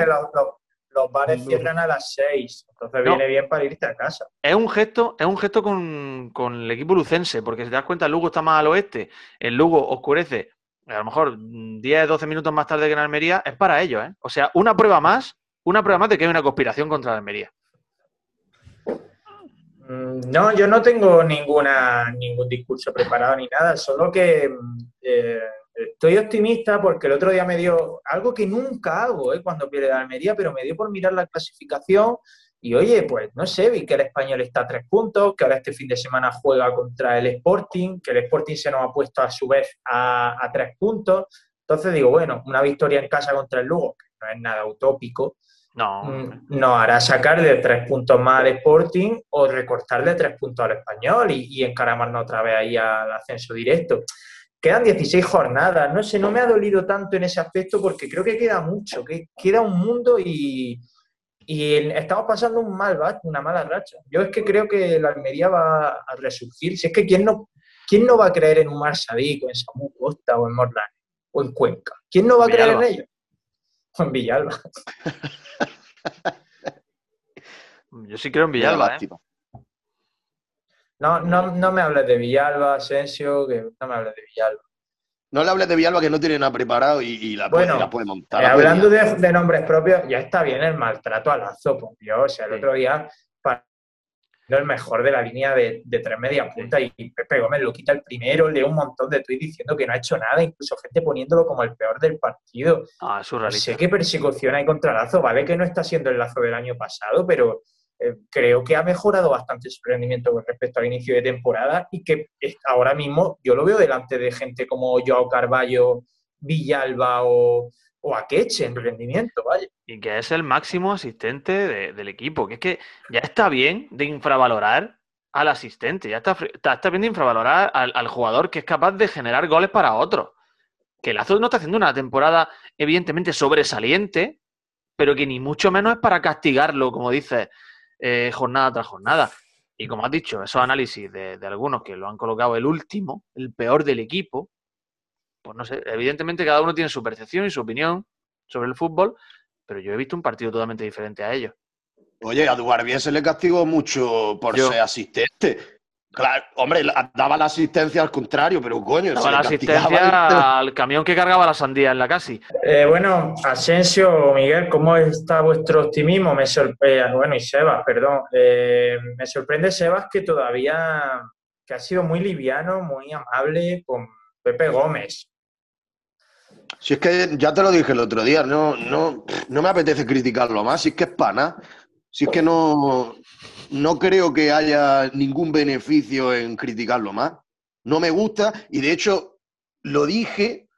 Speaker 2: Los, bares cierran a las seis, entonces viene bien para irte a casa.
Speaker 3: Es un gesto, es un gesto con, el equipo lucense, porque si te das cuenta, el Lugo está más al oeste, el Lugo oscurece a lo mejor 10, 12 minutos más tarde que en Almería, es para ellos, ¿eh? O sea, una prueba más, una prueba más de que hay una conspiración contra la Almería.
Speaker 2: Mm, no, yo no tengo ninguna, ningún discurso preparado ni nada, solo que eh, estoy optimista porque el otro día me dio algo que nunca hago eh, cuando pierde la Almería, pero me dio por mirar la clasificación y oye, pues no sé, vi que el español está a tres puntos, que ahora este fin de semana juega contra el Sporting, que el Sporting se nos ha puesto a su vez a, a tres puntos. Entonces digo, bueno, una victoria en casa contra el Lugo, que no es nada utópico,
Speaker 3: no.
Speaker 2: Mm, no hará sacar de tres puntos más al Sporting o recortarle tres puntos al español y, encaramarnos otra vez ahí al ascenso directo. Quedan 16 jornadas, no sé, no me ha dolido tanto en ese aspecto porque creo que queda mucho, que queda un mundo y, estamos pasando un mal una mala racha. Yo es que creo que la Almería va a resurgir. Si es que quién no, quién no va a creer en un Marsadic o en Samu Costa o en Morlan o en Cuenca. ¿Quién no va a creer en ellos? En Villalba.
Speaker 3: Yo sí creo en Villalba, ¿eh?
Speaker 2: No, no, no me hables de Villalba, Asensio, que no me hables de Villalba.
Speaker 4: No le hables de Villalba que no tiene nada preparado y, la, puede, montar.
Speaker 2: Eh, hablando de, nombres propios, ya está bien el maltrato a Lazo, por Dios. O sea, el otro día el mejor de la línea de, tres media punta y Pepe Gómez lo quita el primero, lee un montón de tweets diciendo que no ha hecho nada, incluso gente poniéndolo como el peor del partido.
Speaker 3: Ah,
Speaker 2: sé qué persecución hay contra Lazo, vale que no está siendo el Lazo del año pasado, pero eh, creo que ha mejorado bastante su rendimiento con respecto al inicio de temporada y que ahora mismo yo lo veo delante de gente como Joao Carballo, Villalba o, o a Queche en rendimiento, vaya.
Speaker 3: Y que es el máximo asistente del equipo, que es que ya está bien de infravalorar al asistente, ya está, está, bien de infravalorar al, jugador que es capaz de generar goles para otro. Que Lazo no está haciendo una temporada evidentemente sobresaliente, pero que ni mucho menos es para castigarlo, como dices, eh, jornada tras jornada. Y como has dicho, esos análisis de, de algunos que lo han colocado el último, el peor del equipo, pues no sé, evidentemente cada uno tiene su percepción y su opinión sobre el fútbol, pero yo he visto un partido totalmente diferente a ellos.
Speaker 4: Oye, a Duarbier se le castigó mucho por ser asistente. Claro, hombre, daba la asistencia al contrario, pero coño.
Speaker 3: Daba la asistencia al camión que cargaba la sandía en la casi.
Speaker 2: Eh, bueno, Asensio, Miguel, ¿cómo está vuestro optimismo? Me sorprende, bueno, y Sebas, perdón. Eh, me sorprende, Sebas, que todavía que ha sido muy liviano, muy amable con Pepe Gómez.
Speaker 4: Si es que ya te lo dije el otro día, no, no, no me apetece criticarlo más, si es que es pana. Si es que no, no creo que haya ningún beneficio en criticarlo más. No me gusta, y de hecho lo dije,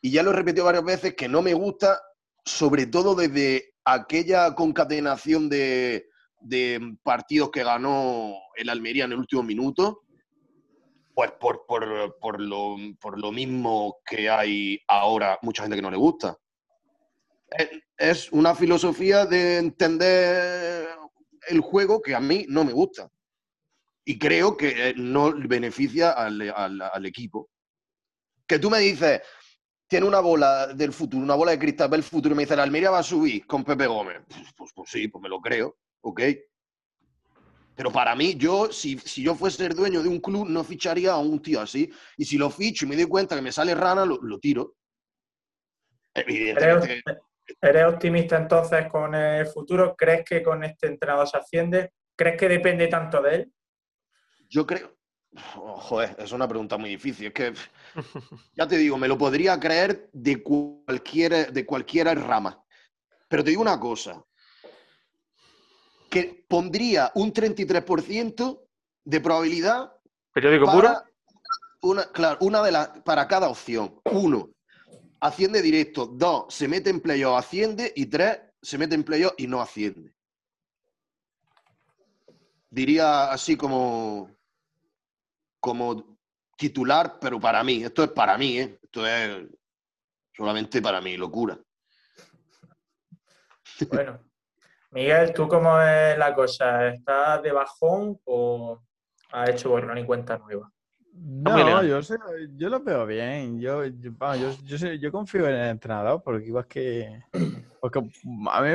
Speaker 4: y ya lo he repetido varias veces, que no me gusta, sobre todo desde aquella concatenación de, de partidos que ganó el Almería en el último minuto, Pues por, por, lo, por lo mismo que hay ahora mucha gente que no le gusta. Es una filosofía de entender el juego que a mí no me gusta. Y creo que no beneficia al, equipo. Que tú me dices, tiene una bola del futuro, una bola de cristal del futuro, y me dice, la Almería va a subir con Pepe Gómez. Pues, pues, pues, sí, pues me lo creo, ok. Pero para mí, yo, si, si, yo fuese el dueño de un club, no ficharía a un tío así. Y si lo ficho y me doy cuenta que me sale rana, lo, lo tiro.
Speaker 2: Evidentemente. ¿Eres optimista entonces con el futuro? ¿Crees que con este entrenador se asciende? ¿Crees que depende tanto de él?
Speaker 4: Yo creo. joder, es una pregunta muy difícil. Es que, ya te digo, me lo podría creer de cualquier, de cualquier rama. Pero te digo una cosa. Que pondría un 33% de probabilidad.
Speaker 3: ¿Periódico puro?
Speaker 4: Una, claro, una de las. Para cada opción. Uno, asciende directo. Dos, se mete en playoff, asciende. Y tres, se mete en playoff y no asciende. Diría así como, como titular, pero para mí. Esto es para mí, ¿eh? Esto es solamente para mí, locura.
Speaker 2: Bueno, Miguel, ¿tú cómo es la cosa? ¿Estás de bajón o has hecho borrón y cuenta nueva?
Speaker 5: No, yo, sé, yo lo veo bien. Yo, yo, yo, yo, confío en el entrenador porque igual que. Porque a mí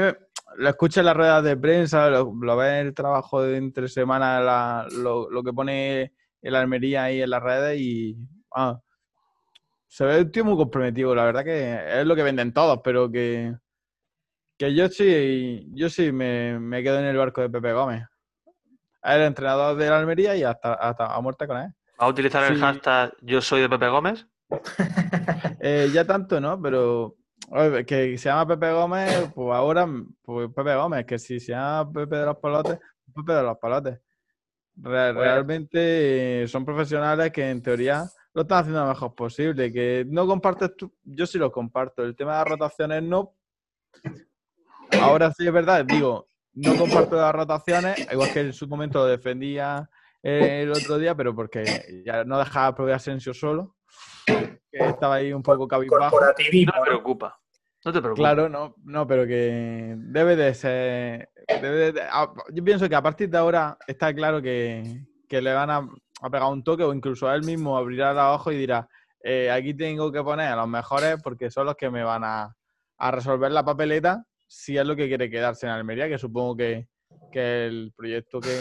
Speaker 5: lo escucho en las ruedas de prensa, lo, lo ve en el trabajo de entre semanas, lo, lo, que pone el Almería ahí en las redes y. Ah, se ve un tío muy comprometido. La verdad que es lo que venden todos, pero que. Que yo sí, yo sí me, me quedo en el barco de Pepe Gómez. El entrenador de la Almería y hasta, hasta a muerte con él.
Speaker 3: ¿Va a utilizar el hashtag yo soy de Pepe Gómez?
Speaker 5: Eh, ya tanto, ¿no? Pero que se llama Pepe Gómez, pues ahora, pues Pepe Gómez, que si se llama Pepe de los Palotes, Pepe de los Palotes. realmente son profesionales que en teoría lo están haciendo lo mejor posible. Que no compartes tú, yo sí lo comparto. El tema de las rotaciones no. Ahora sí es verdad, digo, no comparto las rotaciones, igual que en su momento lo defendía el otro día, pero porque ya no dejaba probar Asensio solo, que estaba ahí un poco cabizbajo.
Speaker 3: No te preocupa. No te preocupes.
Speaker 5: Claro, no, no, pero que debe de ser. yo pienso que a partir de ahora está claro que, le van a, pegar un toque o incluso a él mismo abrirá la ojo y dirá: eh, aquí tengo que poner a los mejores porque son los que me van a, a resolver la papeleta si es lo que quiere quedarse en Almería, que supongo que, que el proyecto que...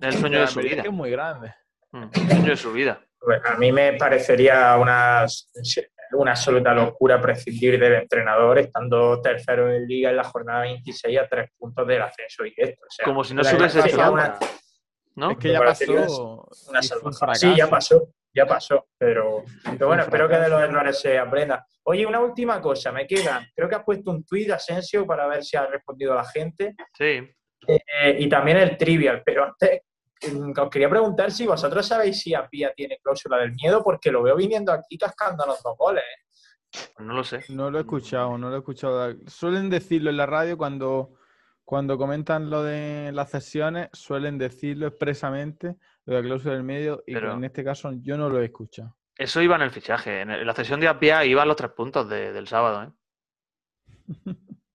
Speaker 3: El sueño de su vida.
Speaker 5: es muy grande.
Speaker 3: Mm, el sueño de su vida.
Speaker 2: A mí me parecería una, una absoluta locura prescindir del entrenador estando tercero en Liga en la jornada 26 a tres puntos del ascenso directo.
Speaker 3: Como si no se hubiese hecho nada.
Speaker 5: ¿No? Es que ya pasó.
Speaker 2: Una sí, ya pasó, ya pasó. Pero, pero bueno, espero que de los errores se aprenda. Oye, una última cosa, me queda. Creo que has puesto un tuit, Asensio, para ver si ha respondido la gente.
Speaker 3: Sí.
Speaker 2: Eh, y también el trivial, pero antes mm, os quería preguntar si vosotros sabéis si Apia tiene cláusula del miedo, porque lo veo viniendo aquí cascando los dos goles.
Speaker 3: Pues no lo sé.
Speaker 5: No lo he escuchado, no lo he escuchado. Suelen decirlo en la radio cuando, cuando comentan lo de las sesiones, suelen decirlo expresamente, la cláusula del medio, y en este caso yo no lo he escuchado.
Speaker 3: Eso iba en el fichaje. En la sesión de Apia iba los tres puntos del sábado. ¿eh?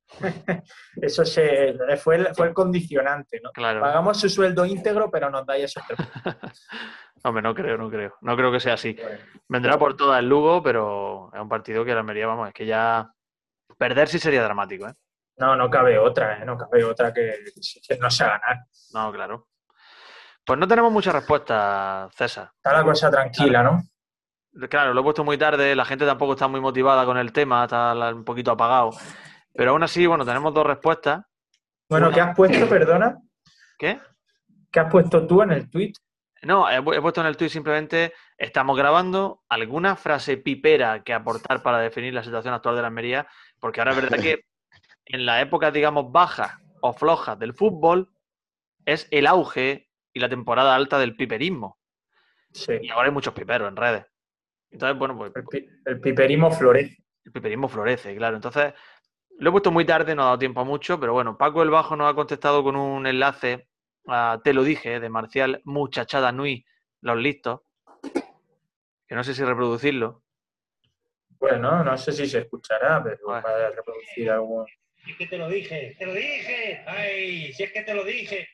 Speaker 2: Eso se, fue, el, fue el condicionante, ¿no? Pagamos su sueldo íntegro, pero nos da eso.
Speaker 3: Hombre, no creo, no creo. No creo que sea así. Vendrá por toda el Lugo, pero es un partido que la Almería, vamos, es que ya perder sí sería dramático, ¿eh?
Speaker 2: No, no cabe otra, ¿eh? No cabe otra que, no sea ganar.
Speaker 3: No, claro. Pues no tenemos mucha respuesta, César.
Speaker 2: Está la cosa tranquila, ¿no?
Speaker 3: Claro, lo he puesto muy tarde, la gente tampoco está muy motivada con el tema, está un poquito apagado. Pero aún así, bueno, tenemos dos respuestas.
Speaker 2: Bueno, ¿qué has puesto, perdona?
Speaker 3: ¿Qué?
Speaker 2: ¿Qué has puesto tú en el tweet?
Speaker 3: No, he, puesto en el tweet simplemente estamos grabando alguna frase pipera que aportar para definir la situación actual de la Almería, porque ahora es verdad que en la época, digamos, baja o floja del fútbol es el auge y la temporada alta del piperismo. Sí. Y ahora hay muchos piperos en redes. Entonces, bueno, pues.
Speaker 2: El, el piperismo florece.
Speaker 3: El piperismo florece, claro. Entonces, lo he puesto muy tarde, no ha dado tiempo a mucho, pero bueno, Paco el Bajo nos ha contestado con un enlace a Te lo dije, de Marcial Muchachada Nui, los listos. que no sé si reproducirlo.
Speaker 2: Bueno, no sé si se escuchará, pero para reproducir algo.
Speaker 6: Es que te lo dije, te lo dije. Ay, si es que te lo dije.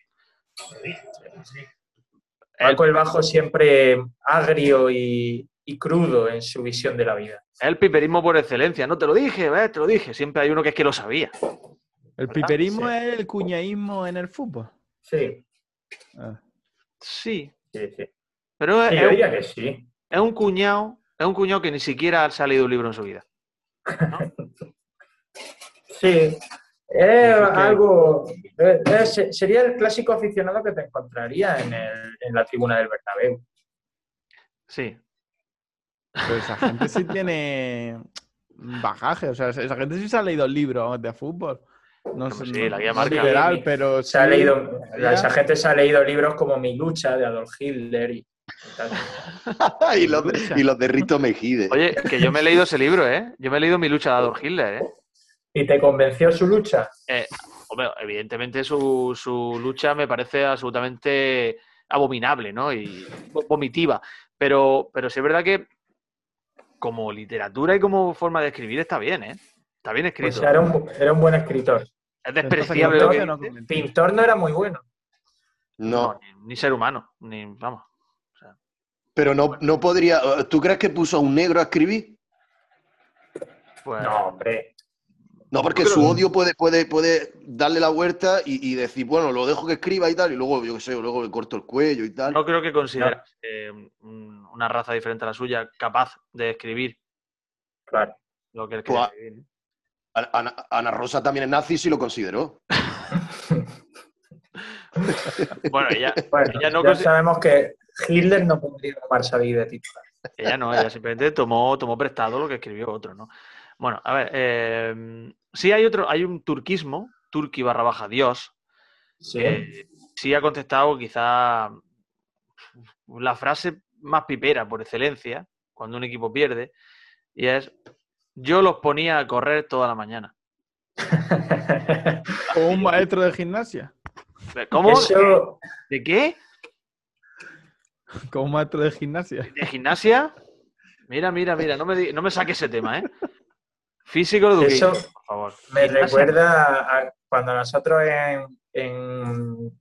Speaker 2: Paco el Bajo siempre agrio y, crudo en su visión de la vida.
Speaker 3: El piperismo por excelencia, no te lo dije, ¿ves? te lo dije. Siempre hay uno que es que lo sabía.
Speaker 5: ¿El piperismo es el cuñaísmo en el fútbol?
Speaker 2: Sí.
Speaker 3: Ah. Sí.
Speaker 2: Sí, sí.
Speaker 3: Pero
Speaker 2: es, yo diría que sí.
Speaker 3: Es un cuñado, es un cuñado que ni siquiera ha leído un libro en su vida.
Speaker 2: sí. Es algo. sería el clásico aficionado que te encontraría en, en la tribuna del Bernabéu.
Speaker 3: Sí.
Speaker 5: Pero esa gente sí tiene bajaje, o sea, esa gente sí se ha leído libros de fútbol. No sé,
Speaker 3: sí, la guía
Speaker 5: liberal, pero
Speaker 2: se ha leído, esa gente se ha leído libros como Mi lucha de Adolf Hitler y,
Speaker 4: y, los, de, y los de Rito Mejide.
Speaker 3: Oye, que yo me he leído ese libro, ¿eh? Yo me he leído Mi lucha de Adolf Hitler, ¿eh?
Speaker 2: ¿Y te convenció su lucha?
Speaker 3: Eh, hombre, evidentemente su, su lucha me parece absolutamente abominable, ¿no? Y vomitiva. Pero, pero sí es verdad que como literatura y como forma de escribir está bien, ¿eh? Está bien escrito.
Speaker 2: Pues era, un, era un buen escritor.
Speaker 3: Es despreciable lo que
Speaker 2: no, Pintor no era muy bueno.
Speaker 4: No.
Speaker 3: ni, ser humano, ni, vamos.
Speaker 4: Pero no, no podría. ¿Tú crees que puso a un negro a escribir?
Speaker 2: Pues... No, hombre.
Speaker 4: No, porque su odio puede, puede, puede darle la vuelta y, decir, bueno, lo dejo que escriba y tal, y luego, yo qué sé, luego le corto el cuello y tal.
Speaker 3: No creo que considere eh, una raza diferente a la suya capaz de escribir.
Speaker 2: Claro.
Speaker 3: Lo que él pues escribir.
Speaker 4: Ana, Rosa también es nazi y lo consideró.
Speaker 3: bueno, ella,
Speaker 2: no ya sabemos que Hitler no podría tomarse a vida titular.
Speaker 3: Ella no, ella simplemente tomó, tomó prestado lo que escribió otro, ¿no? Bueno, a ver, eh, sí hay otro, hay un turquismo, turqui barra baja Dios,
Speaker 2: sí.
Speaker 3: sí ha contestado quizá la frase más pipera por excelencia, cuando un equipo pierde, y es yo los ponía a correr toda la mañana.
Speaker 5: ¿O un maestro de gimnasia?
Speaker 3: ¿Cómo? ¿De qué?
Speaker 5: Como un maestro de gimnasia.
Speaker 3: ¿De gimnasia? Mira, mira, mira, no me, no me saques ese tema, ¿eh? Físico de
Speaker 2: Eso por favor. Me recuerda a cuando nosotros en, en,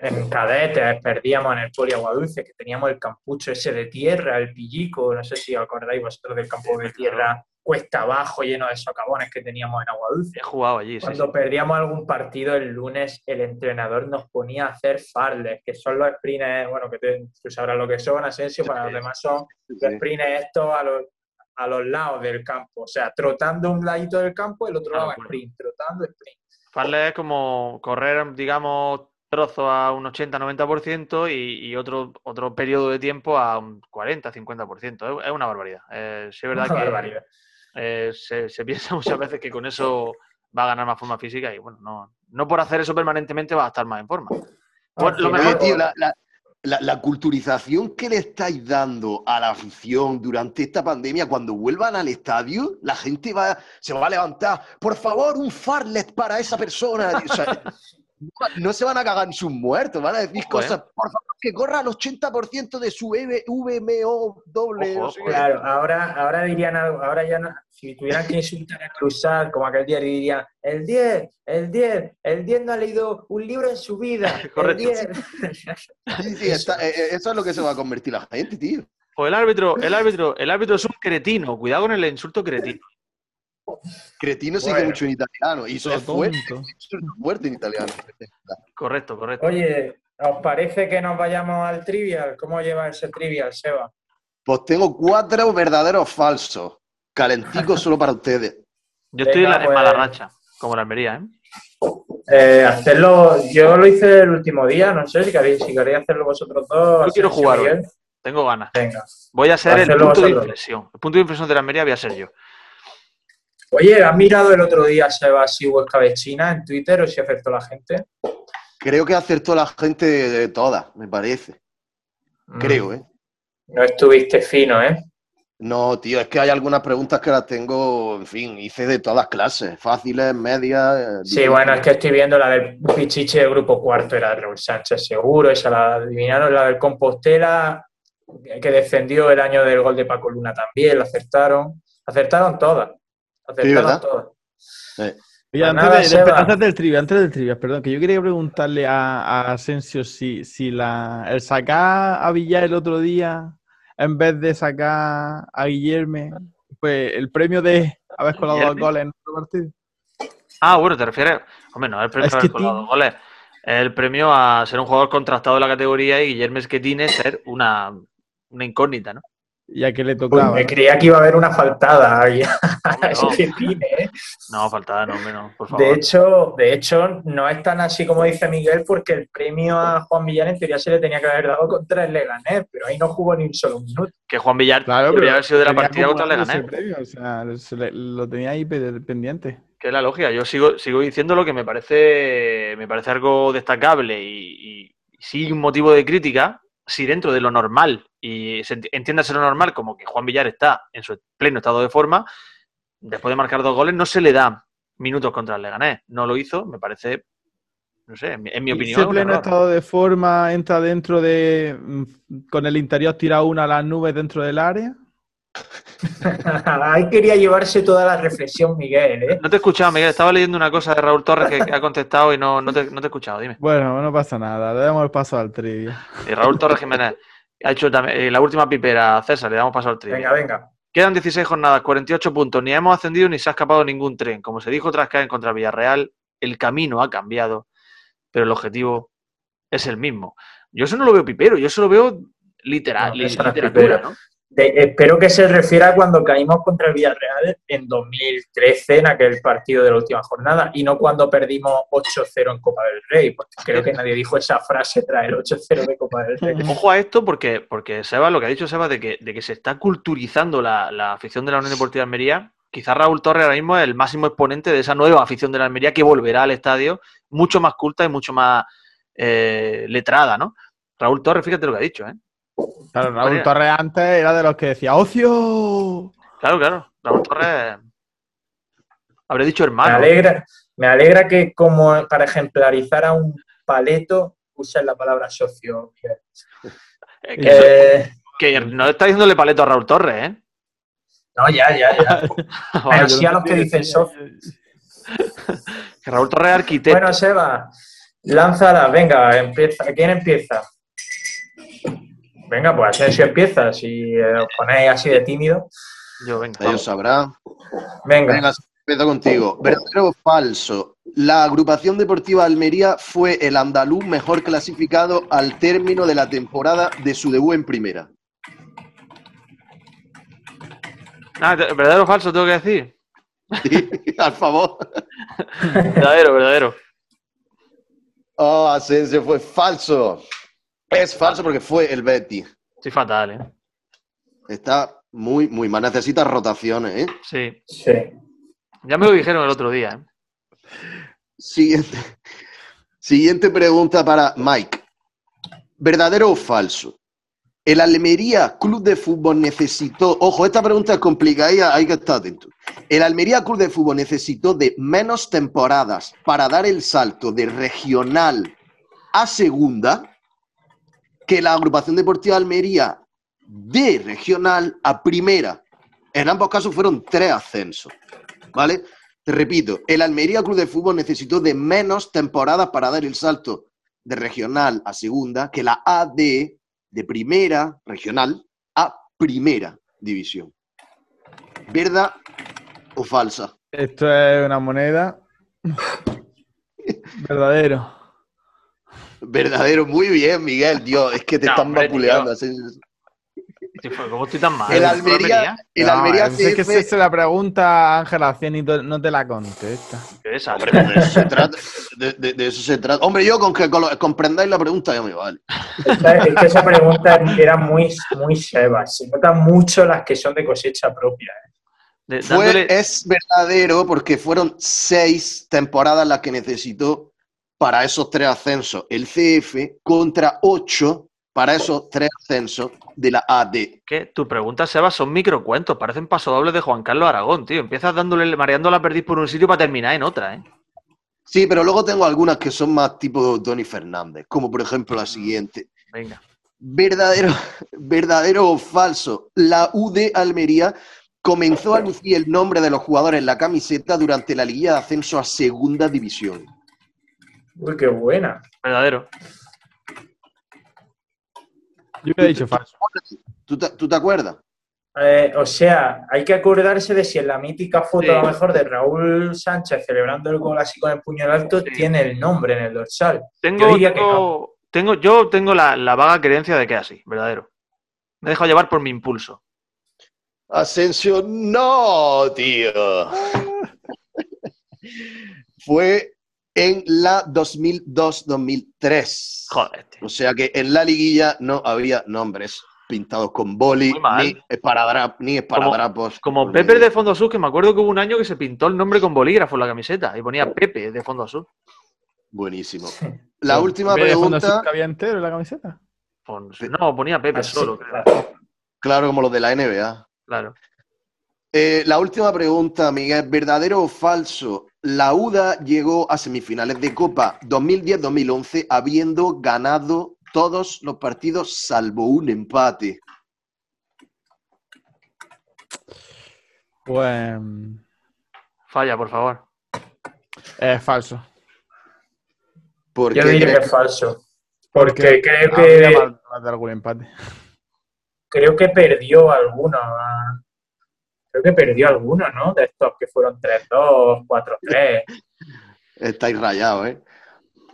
Speaker 2: en, cadetes perdíamos en el Poli Dulce, que teníamos el campucho ese de tierra, el pillico, no sé si os acordáis vosotros del campo de tierra cuesta abajo, lleno de socavones que teníamos en Agua Dulce.
Speaker 3: He jugado allí.
Speaker 2: Cuando perdíamos algún partido el lunes, el entrenador nos ponía a hacer farles, que son los sprints, bueno, que tú sabrás lo que son, Asensio, para los demás son los sprints estos a los, a los lados del campo. O sea, trotando un ladito del campo, el otro lado sprint, trotando sprint.
Speaker 3: Farle es como correr, digamos, trozo a un 80-90% y, y, otro, otro periodo de tiempo a un 40-50%. Es, una barbaridad. Eh, es verdad que eh, se, piensa muchas veces que con eso va a ganar más forma física y bueno, no, no por hacer eso permanentemente va a estar más en forma.
Speaker 4: lo mejor... tío, la, la, culturización que le estáis dando a la afición durante esta pandemia, cuando vuelvan al estadio, la gente va, se va a levantar, por favor, un farlet para esa persona. no, se van a cagar en sus muertos, van a decir cosas, por favor, que corra al 80% de su VMO doble.
Speaker 2: claro, ahora, ahora dirían algo, ahora ya no, si tuvieran que insultar a cruzar, como aquel día dirían, el 10, el 10, el 10 no ha leído un libro en su vida. Correcto.
Speaker 4: Sí, eh, eh, eso es lo que se va a convertir la gente, tío.
Speaker 3: O el árbitro, el árbitro, el árbitro es un cretino, cuidado con el insulto cretino.
Speaker 4: Cretino sigue mucho en italiano y eso es fuerte, fuerte en italiano.
Speaker 3: Correcto, correcto.
Speaker 2: Oye, ¿os parece que nos vayamos al trivial? ¿Cómo lleva ese trivial, Seba?
Speaker 4: Pues tengo cuatro verdaderos falsos, calenticos solo para ustedes.
Speaker 3: Yo estoy en la pues... mala racha, como la Almería, ¿eh?
Speaker 2: ¿eh? hacerlo, yo lo hice el último día, no sé si queréis, si queréis hacerlo vosotros dos.
Speaker 3: Yo quiero jugar, tengo ganas.
Speaker 2: Venga.
Speaker 3: Voy a ser el punto de inflexión. El punto de inflexión de la Almería voy a ser yo.
Speaker 2: Oye, ¿has mirado el otro día, Seba, si Huesca China en Twitter o si acertó la gente?
Speaker 4: Creo que acertó la gente de todas, me parece. Mm. Creo, ¿eh?
Speaker 2: No estuviste fino, ¿eh?
Speaker 4: No, tío, es que hay algunas preguntas que las tengo, en fin, hice de todas clases, fáciles, medias.
Speaker 2: Eh, sí, bueno, es que estoy viendo la del Pichiche del grupo cuarto, era de Raúl Sánchez, seguro, esa la adivinaron, la del Compostela, que defendió el año del gol de Paco Luna también, lo acertaron. Acertaron todas. Acertaron todas.
Speaker 5: Pues antes, del trivia, antes del trivia, perdón, que yo quería preguntarle a, Asensio si, si la, el sacar a Villar el otro día, en vez de sacar a Guillermo, pues el premio de haber colado dos goles en otro partido.
Speaker 3: Ah, bueno, te refieres. Hombre, no, el premio de haber colado dos goles. El premio a ser un jugador contrastado de la categoría y Guillermo es que tiene ser una, una incógnita, ¿no?
Speaker 5: Ya que le tocaba.
Speaker 2: me creía que iba a haber una faltada ahí. No, ¿eh?
Speaker 3: no faltada no, menos, por
Speaker 2: favor. De hecho, de hecho, no es tan así como dice Miguel, porque el premio a Juan Villar en teoría se le tenía que haber dado contra el Leganés, pero ahí no jugó ni un solo minuto.
Speaker 3: Que Juan Villar claro, debería haber sido de la partida contra el Leganés.
Speaker 5: o sea, lo tenía ahí pendiente.
Speaker 3: Que es la lógica. Yo sigo, sigo diciendo lo que me parece, me parece algo destacable y, y sí un motivo de crítica, si dentro de lo normal, y se entiéndase lo normal como que Juan Villar está en su pleno estado de forma, después de marcar dos goles no se le da minutos contra el Leganés. No lo hizo, me parece, no sé, en mi, opinión.
Speaker 5: Ese pleno estado de forma entra dentro de, mm, con el interior tirado una a las nubes dentro del área.
Speaker 2: Ahí quería llevarse toda la reflexión, Miguel. ¿eh?
Speaker 3: No te he escuchado, Miguel. Estaba leyendo una cosa de Raúl Torres que, ha contestado y no, no, te, he escuchado. Dime.
Speaker 5: Bueno, no pasa nada. Le damos el paso al trivia.
Speaker 3: Y Raúl Torres Jiménez ha hecho también, eh, la última pipera. César, le damos paso al trivia.
Speaker 2: Venga, venga.
Speaker 3: Quedan 16 jornadas, 48 puntos. Ni hemos ascendido ni se ha escapado ningún tren. Como se dijo tras caer contra Villarreal, el camino ha cambiado, pero el objetivo es el mismo. Yo eso no lo veo pipero, yo eso lo veo literal, literatura, ¿no?
Speaker 2: Espero que se refiera a cuando caímos contra el Villarreal en 2013, en aquel partido de la última jornada, y no cuando perdimos 8-0 en Copa del Rey, porque creo que nadie dijo esa frase tras el 8-0 de Copa del Rey.
Speaker 3: Ojo a esto, porque, porque Seba, lo que ha dicho Seba, de que, de que se está culturizando la, afición de la Unión Deportiva de Almería, quizás Raúl Torres ahora mismo es el máximo exponente de esa nueva afición de la Almería que volverá al estadio mucho más culta y mucho más eh, letrada, ¿no? Raúl Torres, fíjate lo que ha dicho, ¿eh?
Speaker 5: Claro, Raúl Torres antes era de los que decía ¡Ocio!
Speaker 3: Claro, claro. Raúl Torres. Habré dicho hermano.
Speaker 2: Me alegra, me alegra que, como para ejemplarizar a un paleto, usen la palabra socio.
Speaker 3: que, eh, no está diciéndole paleto a Raúl Torres, ¿eh?
Speaker 2: No, ya, ya, ya. Pero sí a los que dicen socio.
Speaker 3: que Raúl Torres es arquitecto.
Speaker 2: Bueno, Seba, lánzala, venga, empieza. ¿Quién empieza? Venga, pues así empieza. Si eh, os ponéis así de tímido.
Speaker 3: Yo, venga.
Speaker 4: Ellos sabrá.
Speaker 2: Venga. Venga,
Speaker 4: empiezo contigo. ¿Verdadero o falso? La agrupación deportiva Almería fue el andaluz mejor clasificado al término de la temporada de su debut en primera.
Speaker 3: Ah, ¿verdadero o falso tengo que decir?
Speaker 4: Sí, al favor.
Speaker 3: verdadero, verdadero.
Speaker 4: Oh, Asensio fue falso. Es falso porque fue el Betty.
Speaker 3: Sí, fatal, ¿eh?
Speaker 4: Está muy, muy mal. Necesita rotaciones, ¿eh?
Speaker 3: Sí. Sí. Ya me lo dijeron el otro día, ¿eh?
Speaker 4: Siguiente. Siguiente pregunta para Mike. ¿Verdadero o falso? El Almería Club de Fútbol necesitó, ojo, esta pregunta es complicada, hay que estar atento. El Almería Club de Fútbol necesitó de menos temporadas para dar el salto de regional a segunda que la agrupación deportiva Almería de regional a primera. En ambos casos fueron tres ascensos. ¿Vale? Te repito, el Almería Club de Fútbol necesitó de menos temporadas para dar el salto de regional a segunda que la AD de primera regional a primera división. ¿Verdad o falsa?
Speaker 5: Esto es una moneda. Verdadero.
Speaker 4: Verdadero, muy bien, Miguel, Dios, es que te están vapuleando.
Speaker 3: ¿Cómo estoy tan mal?
Speaker 4: El Almería, el Almería
Speaker 5: es que se, la pregunta Ángela Cien y no te la contesta.
Speaker 4: Hombre, de eso, se trata, de, eso se trata. Hombre, yo con que comprendáis la pregunta ya me vale.
Speaker 2: Es que esa pregunta era muy, muy seba. Se notan mucho las que son de cosecha propia.
Speaker 4: ¿eh? Fue, Es verdadero porque fueron seis temporadas las que necesitó para esos tres ascensos el CF contra 8 para esos tres ascensos de la AD.
Speaker 3: ¿Qué? Tu pregunta, Seba, son microcuentos, parecen pasodobles de Juan Carlos Aragón, tío. Empiezas dándole, mareando la perdiz por un sitio para terminar en otra, ¿eh?
Speaker 4: Sí, pero luego tengo algunas que son más tipo Tony Fernández, como por ejemplo la siguiente.
Speaker 3: Venga.
Speaker 4: verdadero, verdadero o falso. La UD Almería comenzó a lucir el nombre de los jugadores en la camiseta durante la Liga de Ascenso a Segunda División.
Speaker 2: Uy, qué buena.
Speaker 3: Verdadero.
Speaker 5: Yo he dicho falso.
Speaker 4: ¿Tú te, acuerdas?
Speaker 2: Eh, o sea, hay que acordarse de si en la mítica foto, a lo mejor, de Raúl Sánchez celebrando el gol así con el puño alto, tiene el nombre en el dorsal.
Speaker 3: Tengo, yo tengo, yo tengo la, la, vaga creencia de que es así, verdadero. Me he dejado llevar por mi impulso.
Speaker 4: Asensio, no, tío. Fue en la 2002-2003.
Speaker 3: Joder.
Speaker 4: O sea que en la liguilla no había nombres pintados con boli, ni esparadrapos. Ni
Speaker 3: esparadrapos como, Pepe de Fondo Azul, que me acuerdo que hubo un año que se pintó el nombre con bolígrafo en la camiseta y ponía Pepe de Fondo Azul.
Speaker 4: Buenísimo. La última pregunta.
Speaker 5: que había entero en la camiseta?
Speaker 3: No, ponía Pepe solo.
Speaker 4: Claro, como los de la NBA.
Speaker 3: Claro.
Speaker 4: Eh, la última pregunta, Miguel. ¿Verdadero o falso? La UDA llegó a semifinales de Copa 2010-2011 habiendo ganado todos los partidos salvo un empate.
Speaker 5: Pues.
Speaker 3: Falla, por favor.
Speaker 5: Es falso.
Speaker 2: ¿Por Yo diría que es falso. Porque, creo que.
Speaker 5: algún empate.
Speaker 2: Creo que perdió alguno. Creo que perdió alguno, ¿no? De estos que fueron 3-2, 4-3.
Speaker 4: Estáis rayados, ¿eh?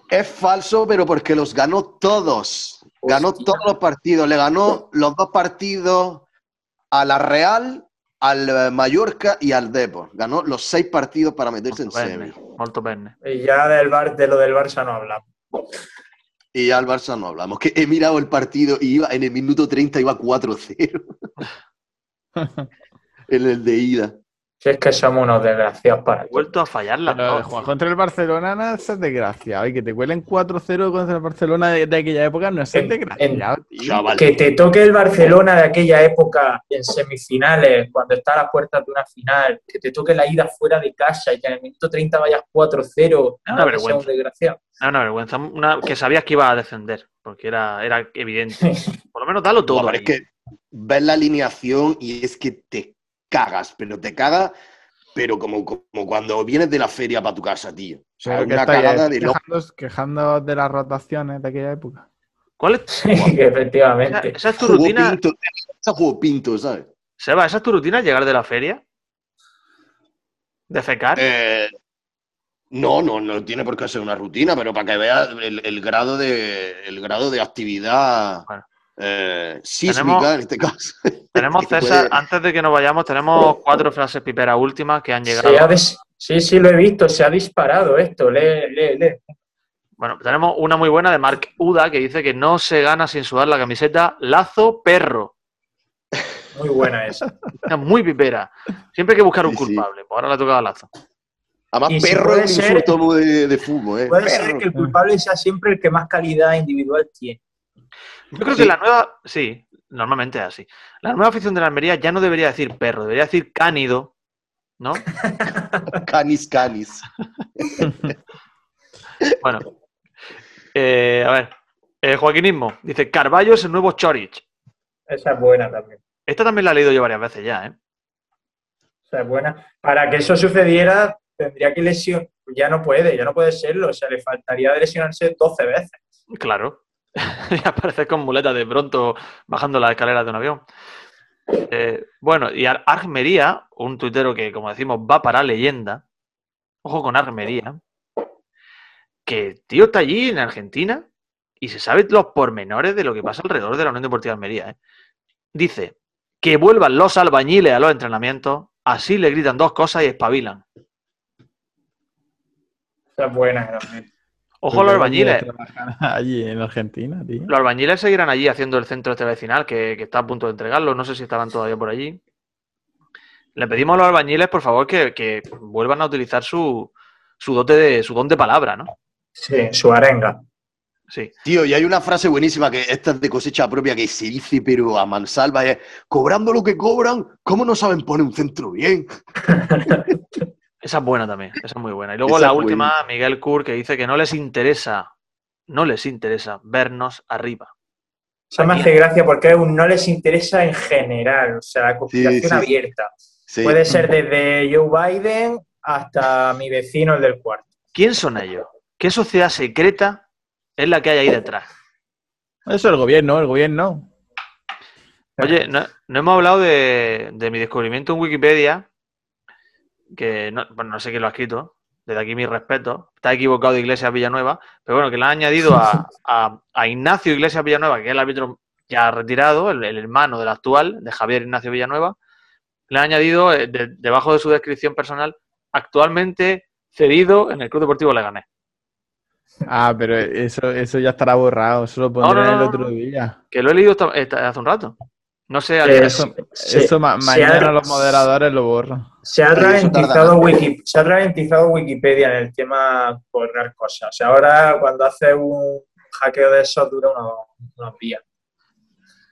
Speaker 4: Es falso, pero porque los ganó todos. Ganó todos los partidos. Le ganó los dos partidos a la Real, al eh, Mallorca y al Depor. Ganó los seis partidos para meterse en semi.
Speaker 3: Molto bene.
Speaker 2: Y ya del Bar, de lo del Barça no hablamos.
Speaker 4: Y ya al Barça no hablamos. Que he mirado el partido y iba en el minuto 30 iba 4-0. en el de ida.
Speaker 2: Si es que somos unos desgraciados para.
Speaker 3: He vuelto a fallar la
Speaker 5: Juan contra el Barcelona no es desgraciado. Y que te cuelen 4-0 contra el Barcelona de, aquella época no es desgraciado,
Speaker 2: Que te toque el Barcelona de aquella época en semifinales, cuando está a las puertas de una final, que te toque la ida fuera de casa y que en el minuto 30 vayas 4-0.
Speaker 3: Una, vergüenza. una vergüenza. Una, que sabías que iba a defender, porque era, era evidente. Por lo menos dalo todo.
Speaker 4: es que ves la alineación y es que te cagas, pero te cagas, pero como, como cuando vienes de la feria para tu casa, tío. O
Speaker 5: sea, una cagada de quejando, quejando de las rotaciones de aquella época.
Speaker 3: ¿Cuál es?
Speaker 2: Sí, efectivamente.
Speaker 3: Esa, es tu rutina.
Speaker 4: Pinto, esa juego pinto, ¿sabes?
Speaker 3: Seba, ¿esa es tu rutina llegar de la feria? ¿De fecar?
Speaker 4: Eh, no, no, no tiene por qué ser una rutina, pero para que veas el, grado de el grado de actividad eh, sísmica en este caso.
Speaker 3: Tenemos, César, antes de que nos vayamos, tenemos cuatro frases piperas últimas que han llegado.
Speaker 2: Sí, sí, lo he visto, se ha disparado esto, lee, lee, lee.
Speaker 3: Bueno, tenemos una muy buena de Mark Uda que dice que no se gana sin sudar la camiseta Lazo Perro.
Speaker 2: Muy buena esa.
Speaker 3: muy pipera. Siempre hay que buscar un culpable. Pues ahora le ha tocado a Lazo.
Speaker 4: Además, perro es un insulto de, de fútbol. ¿eh?
Speaker 2: Puede ser que el culpable sea siempre el que más calidad individual tiene.
Speaker 3: Yo creo que la nueva, sí, normalmente es así. La nueva afición de la Almería ya no debería decir perro, debería decir cánido, ¿no?
Speaker 4: canis, canis.
Speaker 3: bueno, eh, a ver, eh, Joaquinismo dice, Carballo es el nuevo Chorich.
Speaker 2: Esa es buena también.
Speaker 3: Esta también la he leído yo varias veces ya, ¿eh?
Speaker 2: Esa es buena. Para que eso sucediera, tendría que lesionar. Ya no puede, ya no puede serlo. O sea, le faltaría de lesionarse 12 veces.
Speaker 3: Claro. y aparecer con muletas de pronto bajando las escaleras de un avión. Eh, bueno, y Armería, un tuitero que, como decimos, va para leyenda. Ojo con Armería. Que tío está allí en Argentina y se sabe los pormenores de lo que pasa alrededor de la Unión Deportiva de. ¿eh? Dice que vuelvan los albañiles a los entrenamientos, así le gritan dos cosas y espabilan.
Speaker 2: Esa es buena,
Speaker 3: Ojo los albañiles.
Speaker 5: Allí en Argentina, tío.
Speaker 3: Los albañiles seguirán allí haciendo el centro este vecinal que, está a punto de entregarlo. No sé si estarán todavía por allí. Le pedimos a los albañiles, por favor, que, vuelvan a utilizar su, dote de su don de palabra, ¿no?
Speaker 2: Sí, su arenga.
Speaker 3: Sí.
Speaker 4: Tío, y hay una frase buenísima que esta es de cosecha propia que se dice, pero a mansalva es cobrando lo que cobran, ¿cómo no saben poner un centro bien?
Speaker 3: Esa es buena también, esa es muy buena. Y luego la última, Miguel Kur, que dice que no les interesa, no les interesa vernos arriba.
Speaker 2: Eso me hace gracia porque no les interesa en general, o sea, la conspiración abierta. Puede ser desde Joe Biden hasta mi vecino, el del cuarto.
Speaker 3: ¿Quién son ellos? ¿Qué sociedad secreta es la que hay ahí detrás?
Speaker 5: Eso es el gobierno, el gobierno.
Speaker 3: Oye, no, hemos hablado de, mi descubrimiento en Wikipedia, que no, bueno, no sé quién lo ha escrito, desde aquí mi respeto, está equivocado de Iglesias Villanueva, pero bueno, que le han añadido a, Ignacio Iglesias Villanueva, que es el árbitro ya retirado, el, hermano del actual, de Javier Ignacio Villanueva, le ha añadido eh, debajo de su descripción personal, actualmente cedido en el Club Deportivo Leganés.
Speaker 5: Ah, pero eso, eso ya estará borrado, eso lo pondré el otro día.
Speaker 3: Que lo he leído hace un rato. No sé,
Speaker 5: eso, eso mañana los moderadores lo borran.
Speaker 2: Se ha, ralentizado se ha Wikipedia en el tema borrar cosas. O sea, ahora cuando hace un hackeo de eso dura unos, días.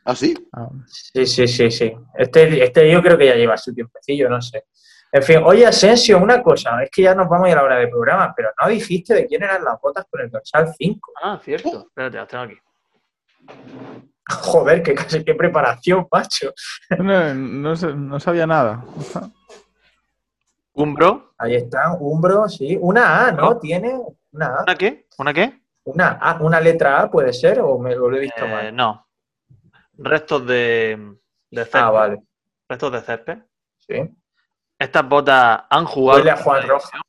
Speaker 4: ¿Ah, sí?
Speaker 2: Ah. Sí, sí, sí, sí. Este, este yo creo que ya lleva su tiempecillo, no sé. En fin, oye, Asensio, una cosa, es que ya nos vamos a ir a la hora de programa, pero no dijiste de quién eran las botas con el dorsal 5.
Speaker 3: Ah, cierto. Espérate, las tengo aquí.
Speaker 2: Joder, qué, qué preparación, macho.
Speaker 5: No, sabía nada.
Speaker 3: ¿Umbro?
Speaker 2: Ahí está, Umbro, sí. Una A, ¿no? Tiene una A.
Speaker 3: ¿Una qué? ¿Una qué?
Speaker 2: Una A, una letra A puede ser, o me lo he visto
Speaker 3: eh,
Speaker 2: mal.
Speaker 3: No. Restos de, de césped.
Speaker 2: Ah, vale.
Speaker 3: Restos de césped.
Speaker 2: Sí.
Speaker 3: Estas botas han jugado.
Speaker 2: Huele a Juan Roja.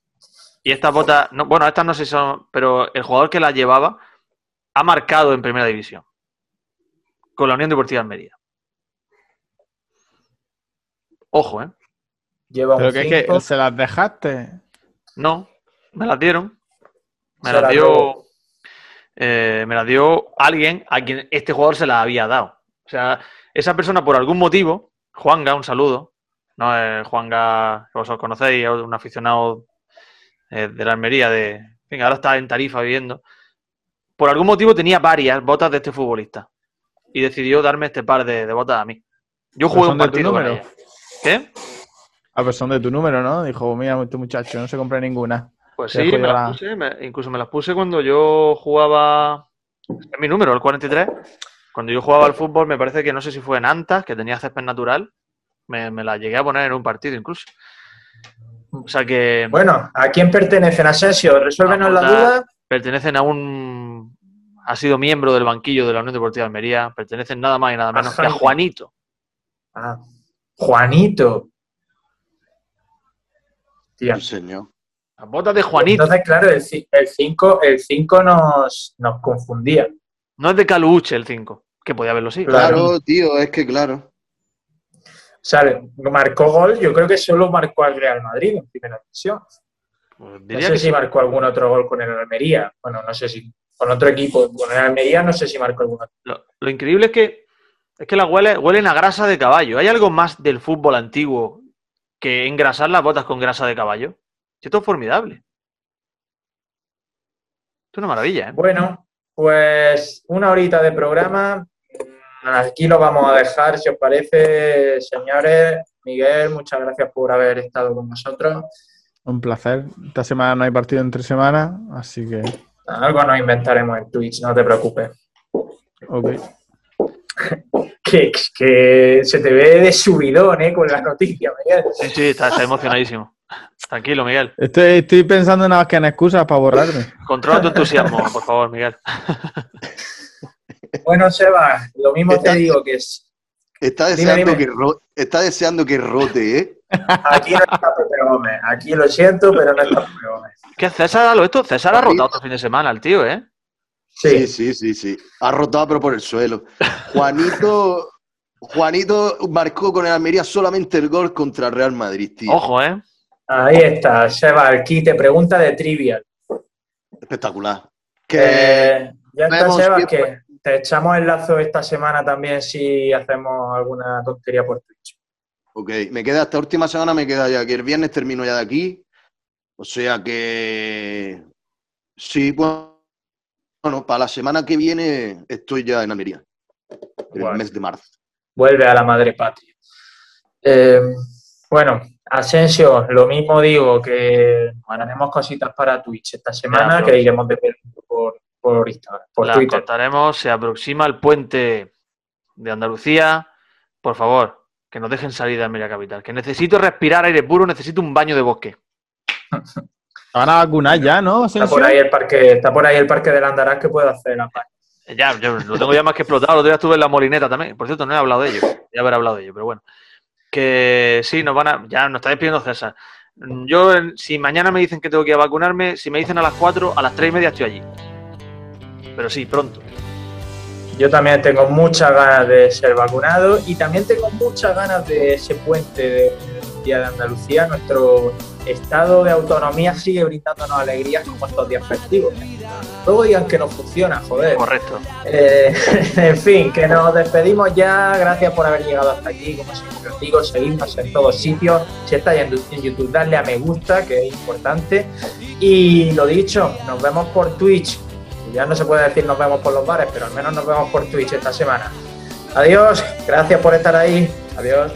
Speaker 3: Y estas botas, no, bueno, estas no sé si son, pero el jugador que las llevaba ha marcado en primera división con la Unión Deportiva Almería. Ojo, ¿eh?
Speaker 5: Lleva ¿Pero que, que se las dejaste?
Speaker 3: No, me las dieron. Me las dio. Eh, me las dio alguien a quien este jugador se las había dado. O sea, esa persona por algún motivo, Juanga, un saludo, no es Juanga, que vosotros conocéis, un aficionado eh, de la Almería, de. Venga, ahora está en Tarifa viviendo. Por algún motivo tenía varias botas de este futbolista y decidió darme este par de, botas a mí. Yo jugué un partido
Speaker 5: con ella.
Speaker 3: ¿Qué?
Speaker 5: A persona de tu número, ¿no? Dijo, mira, este muchacho, no se compra ninguna.
Speaker 3: Pues sí, me las puse, incluso me las puse cuando yo jugaba, es mi número, el 43. Cuando yo jugaba al fútbol, me parece que no sé si fue en Antas, que tenía césped natural, me, me la llegué a poner en un partido incluso. O sea que...
Speaker 2: Bueno, ¿a quién pertenecen, Asensio? Resuélvenos la duda.
Speaker 3: Pertenecen a un ha sido miembro del banquillo de la Unión Deportiva de Almería, pertenecen nada más y nada menos que a Juanito.
Speaker 2: Ah, Juanito.
Speaker 4: Tía. señor.
Speaker 3: Las botas de Juanito.
Speaker 2: Entonces, claro, el 5 el cinco nos, nos confundía.
Speaker 3: No es de Caluche el 5, que podía haberlo sí.
Speaker 4: Claro, tío, es que claro.
Speaker 2: O sea, marcó gol, yo creo que solo marcó al Real Madrid en primera división. Pues no sé si marcó algún otro gol con el Almería. Bueno, no sé si con otro equipo. Con el Almería no sé si marcó alguna.
Speaker 3: Lo, lo increíble es que es que las huele, huelen a grasa de caballo. ¿Hay algo más del fútbol antiguo que engrasar las botas con grasa de caballo? Esto es formidable. Esto es una maravilla, ¿eh?
Speaker 2: Bueno, pues una horita de programa. Aquí lo vamos a dejar, si os parece, señores. Miguel, muchas gracias por haber estado con nosotros.
Speaker 5: Un placer. Esta semana no hay partido entre semanas, así que
Speaker 2: algo nos inventaremos en Twitch, no te preocupes.
Speaker 5: Ok.
Speaker 2: que, que, se te ve de subidón, ¿eh? Con las noticias, Miguel.
Speaker 3: Sí, sí, está, emocionadísimo. Tranquilo, Miguel.
Speaker 5: Estoy, estoy pensando nada más que en excusas para borrarme.
Speaker 3: Controla tu entusiasmo, por favor, Miguel.
Speaker 2: bueno, Seba, lo mismo te digo que es.
Speaker 4: Está deseando, Que, está deseando que rote, ¿eh?
Speaker 2: Aquí no está Pepe Gómez. Aquí lo siento, pero no está Pepe Gómez.
Speaker 3: ¿Qué César, lo esto? César ha rotado otro fin de semana el tío, ¿eh?
Speaker 4: Sí. sí, sí, sí, Ha rotado, pero por el suelo. Juanito, Juanito marcó con el Almería solamente el gol contra el Real Madrid, tío.
Speaker 3: Ojo, ¿eh?
Speaker 2: Ahí está, Seba, aquí te pregunta de trivial.
Speaker 4: Espectacular.
Speaker 2: Eh, ya está, Seba, que te echamos el lazo esta semana también si hacemos alguna tontería por Twitch.
Speaker 4: Ok, me queda esta última semana, me queda ya que el viernes termino ya de aquí o sea que sí, bueno, para la semana que viene estoy ya en Almería, en el mes de marzo.
Speaker 2: Vuelve a la madre patria. Eh, bueno, Asensio, lo mismo digo, que tenemos cositas para Twitch esta semana que iremos de por, por Instagram, por
Speaker 3: la contaremos, se aproxima el puente de Andalucía, por favor, que nos dejen salir de Almería Capital. Que necesito respirar aire puro, necesito un baño de bosque.
Speaker 5: Van a vacunar ya, ¿no?
Speaker 2: Está por ahí el parque, está por ahí el parque del Andarás que puedo hacer la
Speaker 3: Ya, yo lo tengo ya más que explotado. Lo otro día estuve en la molineta también. Por cierto, no he hablado de ello. Ya haber hablado de ello, pero bueno. Que sí, nos van a. Ya nos está despidiendo César. Yo, si mañana me dicen que tengo que ir a vacunarme, si me dicen a las 4, a las 3 y media estoy allí. Pero sí, pronto.
Speaker 2: Yo también tengo muchas ganas de ser vacunado y también tengo muchas ganas de ese puente de Día de Andalucía. Nuestro estado de autonomía sigue brindándonos alegrías como estos días festivos. Luego digan que no funciona, joder.
Speaker 3: Correcto.
Speaker 2: Eh, en fin, que nos despedimos ya. Gracias por haber llegado hasta aquí. Como siempre os digo, seguidnos en todos sitios. Si estáis en YouTube, darle a me gusta, que es importante. Y lo dicho, nos vemos por Twitch. Ya no se puede decir nos vemos por los bares, pero al menos nos vemos por Twitch esta semana. Adiós, gracias por estar ahí. Adiós.